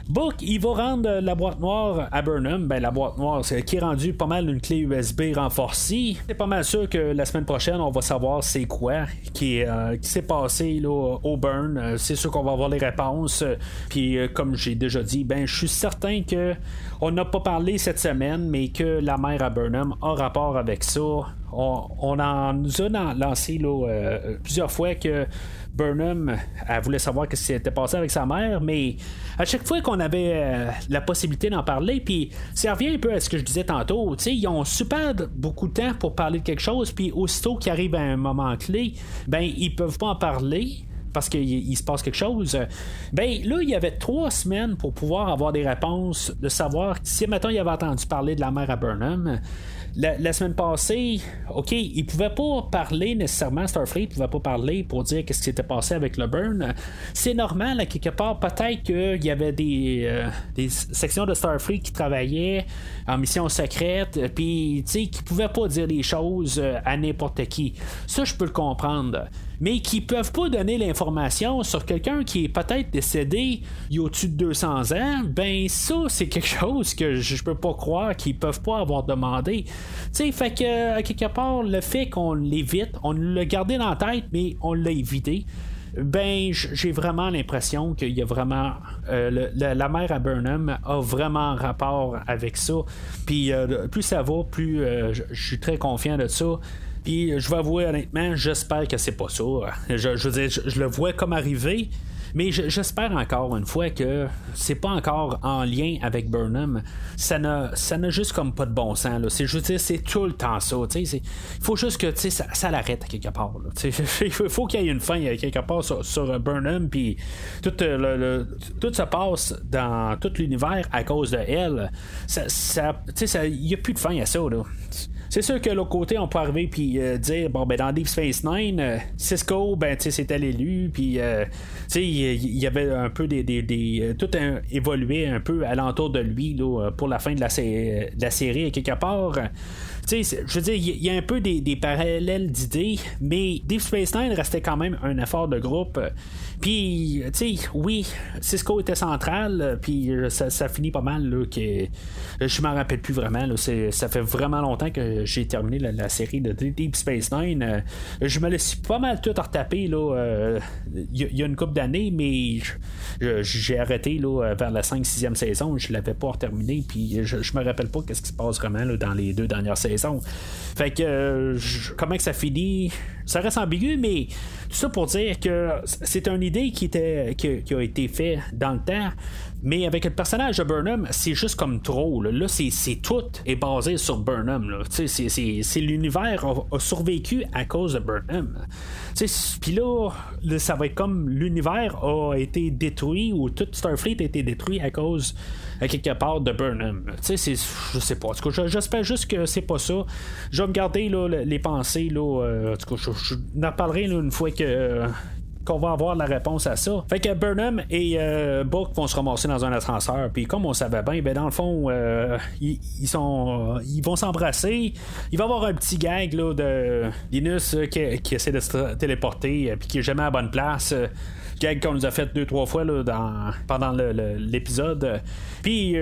Book, il va rendre la boîte noire à Burnham. Ben, la boîte noire, c'est qui est rendue pas mal une clé USB renforcée. C'est pas mal sûr que la semaine prochaine, on va savoir c'est quoi qui, euh, s'est passé là, au Burn. Euh, c'est sûr qu'on va avoir les réponses. Puis, euh, comme j'ai déjà dit, ben, je suis certain que on n'a pas parlé cette semaine, mais que la mère à Burnham a rapport avec ça. On, en nous a lancé là, plusieurs fois que Burnham, elle voulait savoir ce qui s'était passé avec sa mère, mais à chaque fois qu'on avait euh, la possibilité d'en parler, puis ça revient un peu à ce que je disais tantôt, ils ont super beaucoup de temps pour parler de quelque chose, puis aussitôt qu'il arrive à un moment clé, ben ils peuvent pas en parler parce qu'il se passe quelque chose. Ben là, il y avait trois semaines pour pouvoir avoir des réponses, de savoir si maintenant il avait entendu parler de la mère à Burnham, la, semaine passée, OK, il pouvait pas parler nécessairement, Starfleet pouvait pas parler pour dire qu'est-ce qui s'était passé avec le burn. C'est normal, à quelque part, peut-être qu'il y avait des, euh, sections de Starfleet qui travaillaient en mission secrète, puis, tu sais, qui pouvaient pas dire les choses euh, à n'importe qui. Ça, je peux le comprendre mais qui peuvent pas donner l'information sur quelqu'un qui est peut-être décédé il y a au-dessus de 200 ans, ben ça, c'est quelque chose que je peux pas croire qu'ils peuvent pas avoir demandé. Tu sais, fait que, à quelque part, le fait qu'on l'évite, on l'a gardé dans la tête, mais on l'a évité. Ben j'ai vraiment l'impression qu'il y a vraiment euh, la, mère à Burnham a vraiment rapport avec ça. Puis euh, plus ça va plus euh, je suis très confiant de ça puis je vais avouer honnêtement, j'espère que c'est pas ça. Je, veux dire, je, le vois comme arriver. Mais j'espère encore une fois que c'est pas encore en lien avec Burnham. Ça n'a, ça n'a juste comme pas de bon sens. Là. C'est, je veux dire, c'est tout le temps ça. Il faut juste que ça, ça l'arrête à quelque part. Il faut qu'il y ait une fin quelque part sur, Burnham. Puis tout, euh, le, tout se passe dans tout l'univers à cause de elle. Il n'y a plus de fin à ça. Là. C'est sûr que l'autre côté, on peut arriver puis euh, dire bon ben dans Deep Space Nine, euh, Cisco, ben tu c'était l'élu, puis euh, il y, avait un peu des, des, tout un, évolué un peu alentour de lui là, pour la fin de la, de la série quelque part je veux dire, il y, a un peu des, parallèles d'idées, mais Deep Space Nine restait quand même un effort de groupe. Puis, tu sais, oui, Cisco était central, puis ça, finit pas mal, là, que je m'en rappelle plus vraiment. Là, ça fait vraiment longtemps que j'ai terminé la, série de Deep Space Nine. je me laisse pas mal tout retaper, là, euh, il y, a une couple d'années, mais j'ai arrêté, là, vers la 5-6e saison. Je l'avais pas terminé, puis je, me rappelle pas qu'est-ce qui se passe vraiment, là, dans les deux dernières saisons fait que euh, comment que ça finit, ça reste ambigu, mais tout ça pour dire que c'est une idée qui était qui, a été faite dans le temps. Mais avec le personnage de Burnham, c'est juste comme trop. Là, c'est, tout est basé sur Burnham. C'est, l'univers a, survécu à cause de Burnham. Puis là, ça va être comme l'univers a été détruit ou tout Starfleet a été détruit à cause à quelque part de Burnham. Tu sais, je sais pas. J'espère juste que c'est pas ça. Je vais me garder là, les pensées. Là, euh, cas, je, n'en parlerai une fois que. Qu'on va avoir la réponse à ça. Fait que Burnham et euh, vont se ramasser dans un ascenseur. Puis comme on savait bien, ben dans le fond, euh, ils, sont, ils vont s'embrasser. Il va y avoir un petit gag là, de Linus qui, qui, essaie de se téléporter puis qui est jamais à bonne place gag qu'on nous a fait deux, trois fois là, dans, pendant l'épisode. Puis,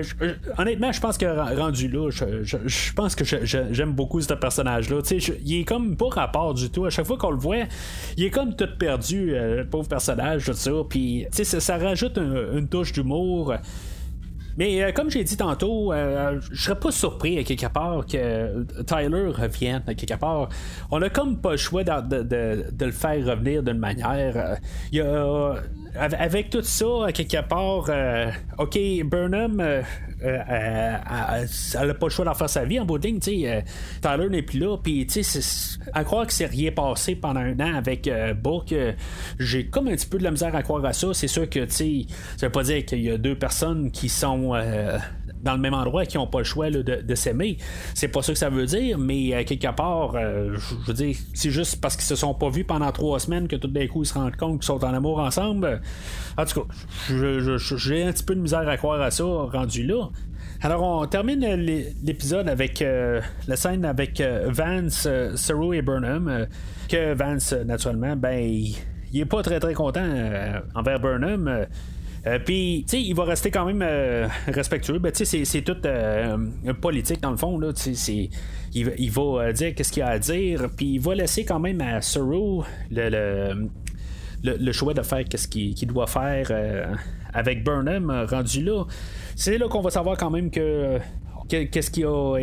honnêtement, je pense que rendu là, je, pense que j'aime beaucoup ce personnage-là. Il est comme pas rapport du tout. À chaque fois qu'on le voit, il est comme tout perdu, euh, le pauvre personnage, tout ça. Puis, ça, ça rajoute une touche d'humour Mais euh, comme j'ai dit tantôt, euh, je serais pas surpris à quelque part que Tyler revienne à quelque part. On a comme pas le choix de, de le faire revenir d'une manière. Il y a avec tout ça, à quelque part, euh, OK, Burnham, euh, euh, elle n'a pas le choix d'en faire sa vie en bout de ligne. Tyler n'est plus là. Puis, à croire que c'est rien passé pendant un an avec Book, j'ai comme un petit peu de la misère à croire à ça. C'est sûr que, tu ça veut pas dire qu'il y a deux personnes qui sont dans le même endroit qui n'ont pas le choix de, s'aimer. C'est pas ça que ça veut dire, mais euh, quelque part, euh, je veux dire, c'est juste parce qu'ils se sont pas vus pendant trois semaines que tout d'un coup ils se rendent compte qu'ils sont en amour ensemble. En tout cas, j'ai un petit peu de misère à croire à ça rendu là. Alors, on termine l'épisode avec euh, la scène avec Vance, Saru et Burnham. que Vance, naturellement, ben, il, il est pas très très content envers Burnham. Euh, puis, tu sais, il va rester quand même euh, respectueux. Ben, tu sais, c'est tout euh, politique dans le fond. Là, il, il va dire qu'est-ce qu'il a à dire. Puis, il va laisser quand même à Saru le, choix de faire qu'est-ce qu'il doit faire avec Burnham rendu là. C'est là qu'on va savoir quand même que qu'est-ce qui a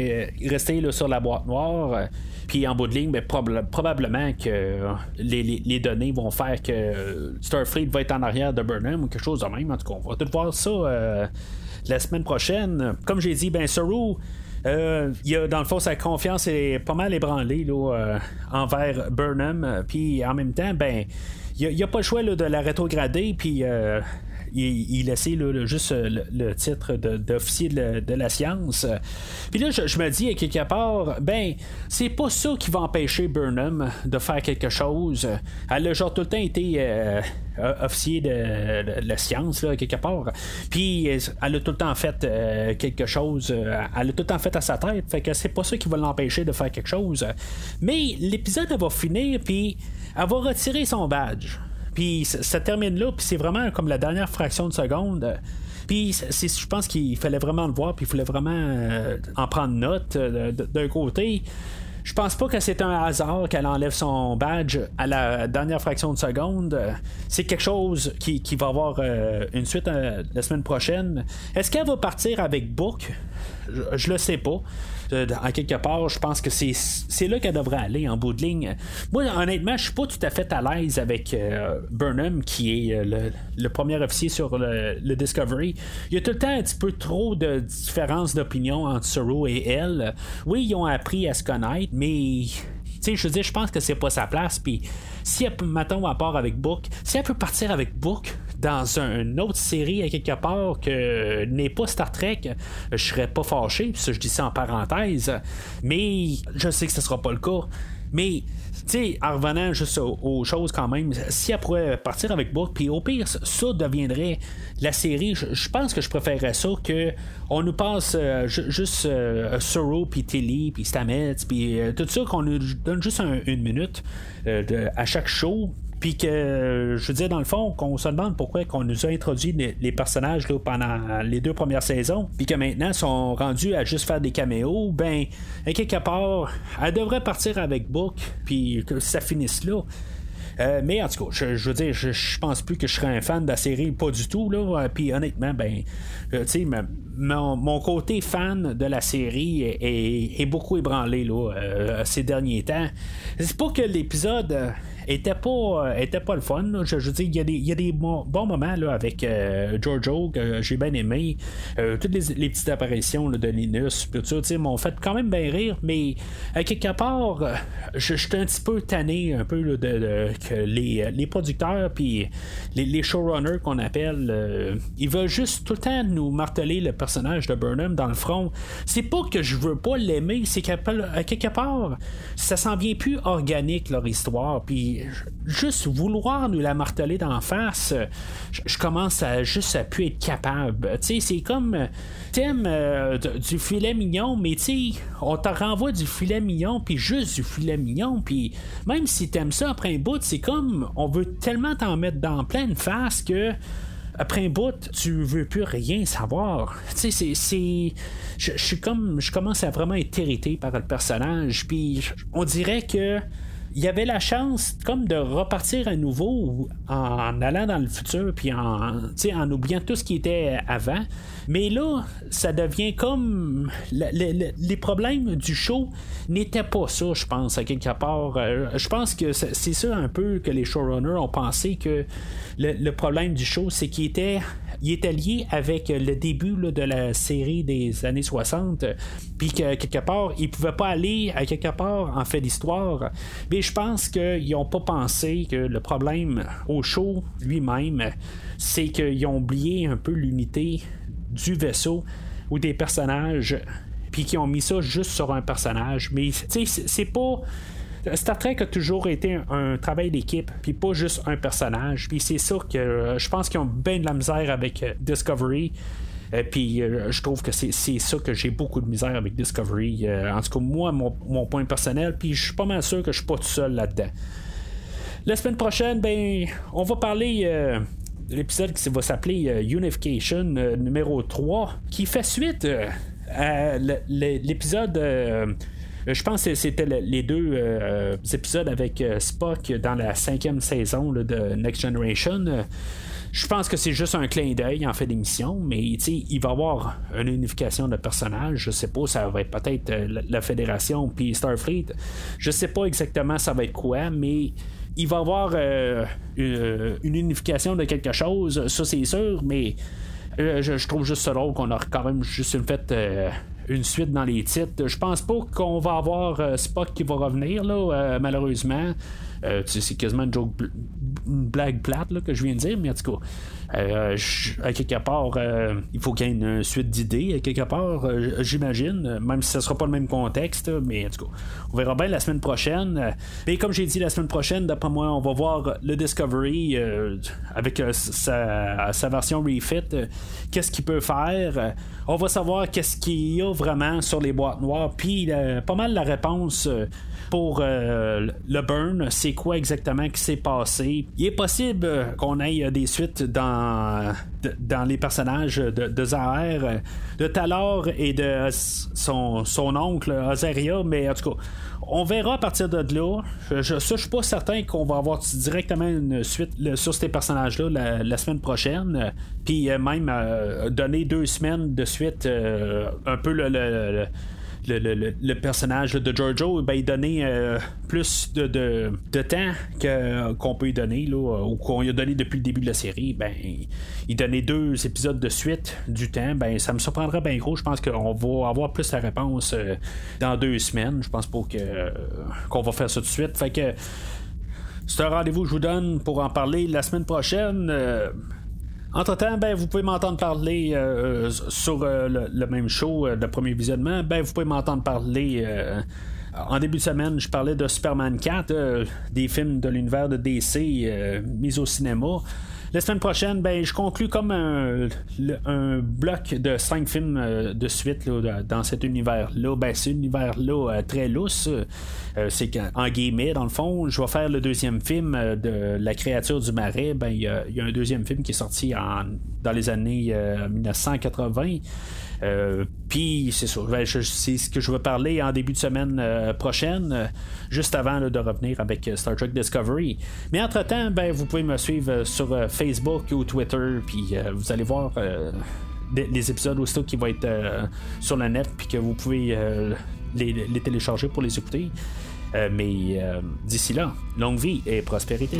resté sur la boîte noire. Puis en bout de ligne, probablement que les, données vont faire que Starfleet va être en arrière de Burnham ou quelque chose de même. En tout cas, on va tout voir ça euh, la semaine prochaine. Comme j'ai dit, ben Saru. Euh, il a, dans le fond, sa confiance est pas mal ébranlée là, euh, envers Burnham. Puis en même temps, ben, il n'y a, pas le choix de la rétrograder. Puis il, laissait juste euh, le, titre d'officier de, la science. Puis là, je, me dis, à quelque part, ben, c'est pas ça qui va empêcher Burnham de faire quelque chose. Elle a genre tout le temps été euh, officier de, la science, là, quelque part. Puis elle a tout le temps fait euh, quelque chose. elle a tout le temps fait à sa tête. Fait que c'est pas ça qui va l'empêcher de faire quelque chose. Mais l'épisode va finir, puis elle va retirer son badge. Puis ça, termine là, puis c'est vraiment comme la dernière fraction de seconde. Puis je pense qu'il fallait vraiment le voir, puis il fallait vraiment euh, en prendre note euh, d'un côté. Je pense pas que c'est un hasard qu'elle enlève son badge à la dernière fraction de seconde. C'est quelque chose qui, va avoir euh, une suite la semaine prochaine. Est-ce qu'elle va partir avec Book? Je, je le sais pas en quelque part, je pense que c'est là qu'elle devrait aller en bout de ligne. Moi, honnêtement, je suis pas tout à fait à l'aise avec euh, Burnham, qui est euh, le, premier officier sur le, Discovery. Il y a tout le temps un petit peu trop de différences d'opinion entre Saru et elle. Oui, ils ont appris à se connaître, mais sais, je dire, je pense que c'est pas sa place. Puis si elle mettons, à part avec Book, si elle peut partir avec Book dans une autre série à quelque part que n'est pas Star Trek, je serais pas fâché. Puis ça, je dis ça en parenthèse. Mais je sais que ce sera pas le cas. Mais sais, en revenant juste aux, choses quand même, si elle pourrait partir avec Book, puis au pire, ça deviendrait la série. Je pense que je préférerais ça que on nous passe euh, juste euh, Sorrow, puis Tilly, puis Stamets, puis euh, tout ça, qu'on nous donne juste une minute à chaque show puis que, je veux dire, dans le fond, qu'on se demande pourquoi qu'on nous a introduit les, personnages pendant les deux premières saisons, puis que maintenant sont rendus à juste faire des caméos, ben, quelque part, elle devrait partir avec Book, puis que ça finisse là. Euh, mais en tout cas, je, veux dire, je, pense plus que je serais un fan de la série, pas du tout. Là. Euh, puis honnêtement, ben, euh, tu sais, mon, côté fan de la série est, beaucoup ébranlé là, ces derniers temps. C'est pas que l'épisode était pas, euh, était pas le fun. Je, veux dire, il y a des, y a des bons, moments là, avec euh, Giorgio que j'ai bien aimé. Euh, toutes les, petites apparitions de Linus, m'ont fait quand même bien rire, mais à quelque part, je, suis un petit peu tanné un peu de, que les, les producteurs puis les, les, showrunners qu'on appelle, ils veulent juste tout le temps nous marteler le personnage de Burnham dans le front. C'est pas que je veux pas l'aimer, c'est qu'à quelque part, ça s'en vient plus organique leur histoire. Puis juste vouloir nous la marteler d'en face, je, commence à juste à plus être capable. Tu sais, c'est comme t'aimes euh, du filet mignon, mais tu on te renvoie du filet mignon, puis juste du filet mignon, puis même si t'aimes ça après un bout, c'est comme on veut tellement t'en mettre dans pleine face que après un bout, tu veux plus rien savoir. Tu sais, c'est. Je, suis comme. Je commence à vraiment être irrité par le personnage. Puis on dirait que il y avait la chance comme de repartir à nouveau en allant dans le futur puis en, en oubliant tout ce qui était avant. Mais là, ça devient comme les problèmes du show n'étaient pas ça, je pense, à quelque part. Euh, je pense que c'est ça un peu que les showrunners ont pensé que le, problème du show, c'est qu'il était il était lié avec le début de la série des années 60, puis que quelque part, ils pouvaient pas aller à quelque part en fait d'histoire. Mais je pense qu'ils n'ont pas pensé que le problème au show lui-même, c'est qu'ils ont oublié un peu l'unité du vaisseau ou des personnages, puis qu'ils ont mis ça juste sur un personnage. Mais c'est pas Star Trek a toujours été un, travail d'équipe, puis pas juste un personnage. Puis c'est ça que euh, je pense qu'ils ont bien de la misère avec euh, Discovery. euh, puis je trouve que c'est, ça que j'ai beaucoup de misère avec Discovery. en tout cas, moi, mon, point personnel, puis je suis pas mal sûr que je suis pas tout seul là-dedans. La semaine prochaine, ben, on va parler de l'épisode qui va s'appeler Unification numéro 3, qui fait suite à l'épisode je pense que c'était les deux euh, épisodes avec euh, Spock dans la cinquième saison de Next Generation. Je pense que c'est juste un clin d'œil en fait d'émission, mais il va y avoir une unification de personnages. Je sais pas, ça va être peut-être la, Fédération puis Starfleet. Je sais pas exactement ça va être quoi, mais il va y avoir une, unification de quelque chose, ça c'est sûr, mais je, trouve juste drôle qu'on a quand même juste une fête une suite dans les titres. Je pense pas qu'on va avoir euh, Spock qui va revenir, là, euh, malheureusement. Euh, c'est quasiment une, joke, blague plate que je viens de dire, mais en tout cas, euh, quelque part, euh, il faut qu'il y ait une suite d'idées, à quelque part, j'imagine, même si ce ne sera pas le même contexte, mais en tout cas, on verra bien la semaine prochaine. Mais comme j'ai dit la semaine prochaine, d'après moi, on va voir le Discovery avec sa, sa, version refit, qu'est-ce qu'il peut faire. on va savoir qu'est-ce qu'il y a vraiment sur les boîtes noires, puis pas mal la réponse pour euh, le burn, c'est quoi exactement qui s'est passé? Il est possible qu'on ait euh, des suites dans, dans les personnages de, de Zahar, de Talor et de son, oncle Azaria, mais en tout cas, on verra à partir de là. Je, ne suis pas certain qu'on va avoir directement une suite sur ces personnages-là la, semaine prochaine. Puis euh, même donner deux semaines de suite, un peu le le, personnage de Giorgio, ben, il donnait euh, plus de, de, temps que, qu'on peut lui donner, là, ou qu'on lui a donné depuis le début de la série. Ben, il donnait deux épisodes de suite du temps. Ben, ça me surprendrait bien gros. Je pense qu'on va avoir plus la réponse euh, dans deux semaines. Je pense pas que, qu'on va faire ça tout de suite. Fait que c'est un rendez-vous que je vous donne pour en parler la semaine prochaine. Euh, entre-temps, ben, vous pouvez m'entendre parler euh, euh, sur euh, le, même show de premier visionnement. Ben, vous pouvez m'entendre parler. en début de semaine, je parlais de Superman 4, des films de l'univers de DC mis au cinéma. La semaine prochaine, ben, je conclus comme un, bloc de cinq films euh, de suite dans cet univers-là. Ben, cet univers-là euh, très lousse. Euh, c'est qu'en guillemets, dans le fond, je vais faire le deuxième film de La créature du marais. Ben, il y, a un deuxième film qui est sorti en, dans les années 1980. Euh, puis c'est ça, ben, c'est ce que je veux parler en début de semaine euh, prochaine, euh, juste avant de revenir avec Star Trek Discovery. Mais entre-temps, ben, vous pouvez me suivre sur Facebook ou Twitter, puis vous allez voir les épisodes aussi qui vont être sur le net, puis que vous pouvez les, télécharger pour les écouter. mais d'ici là, longue vie et prospérité.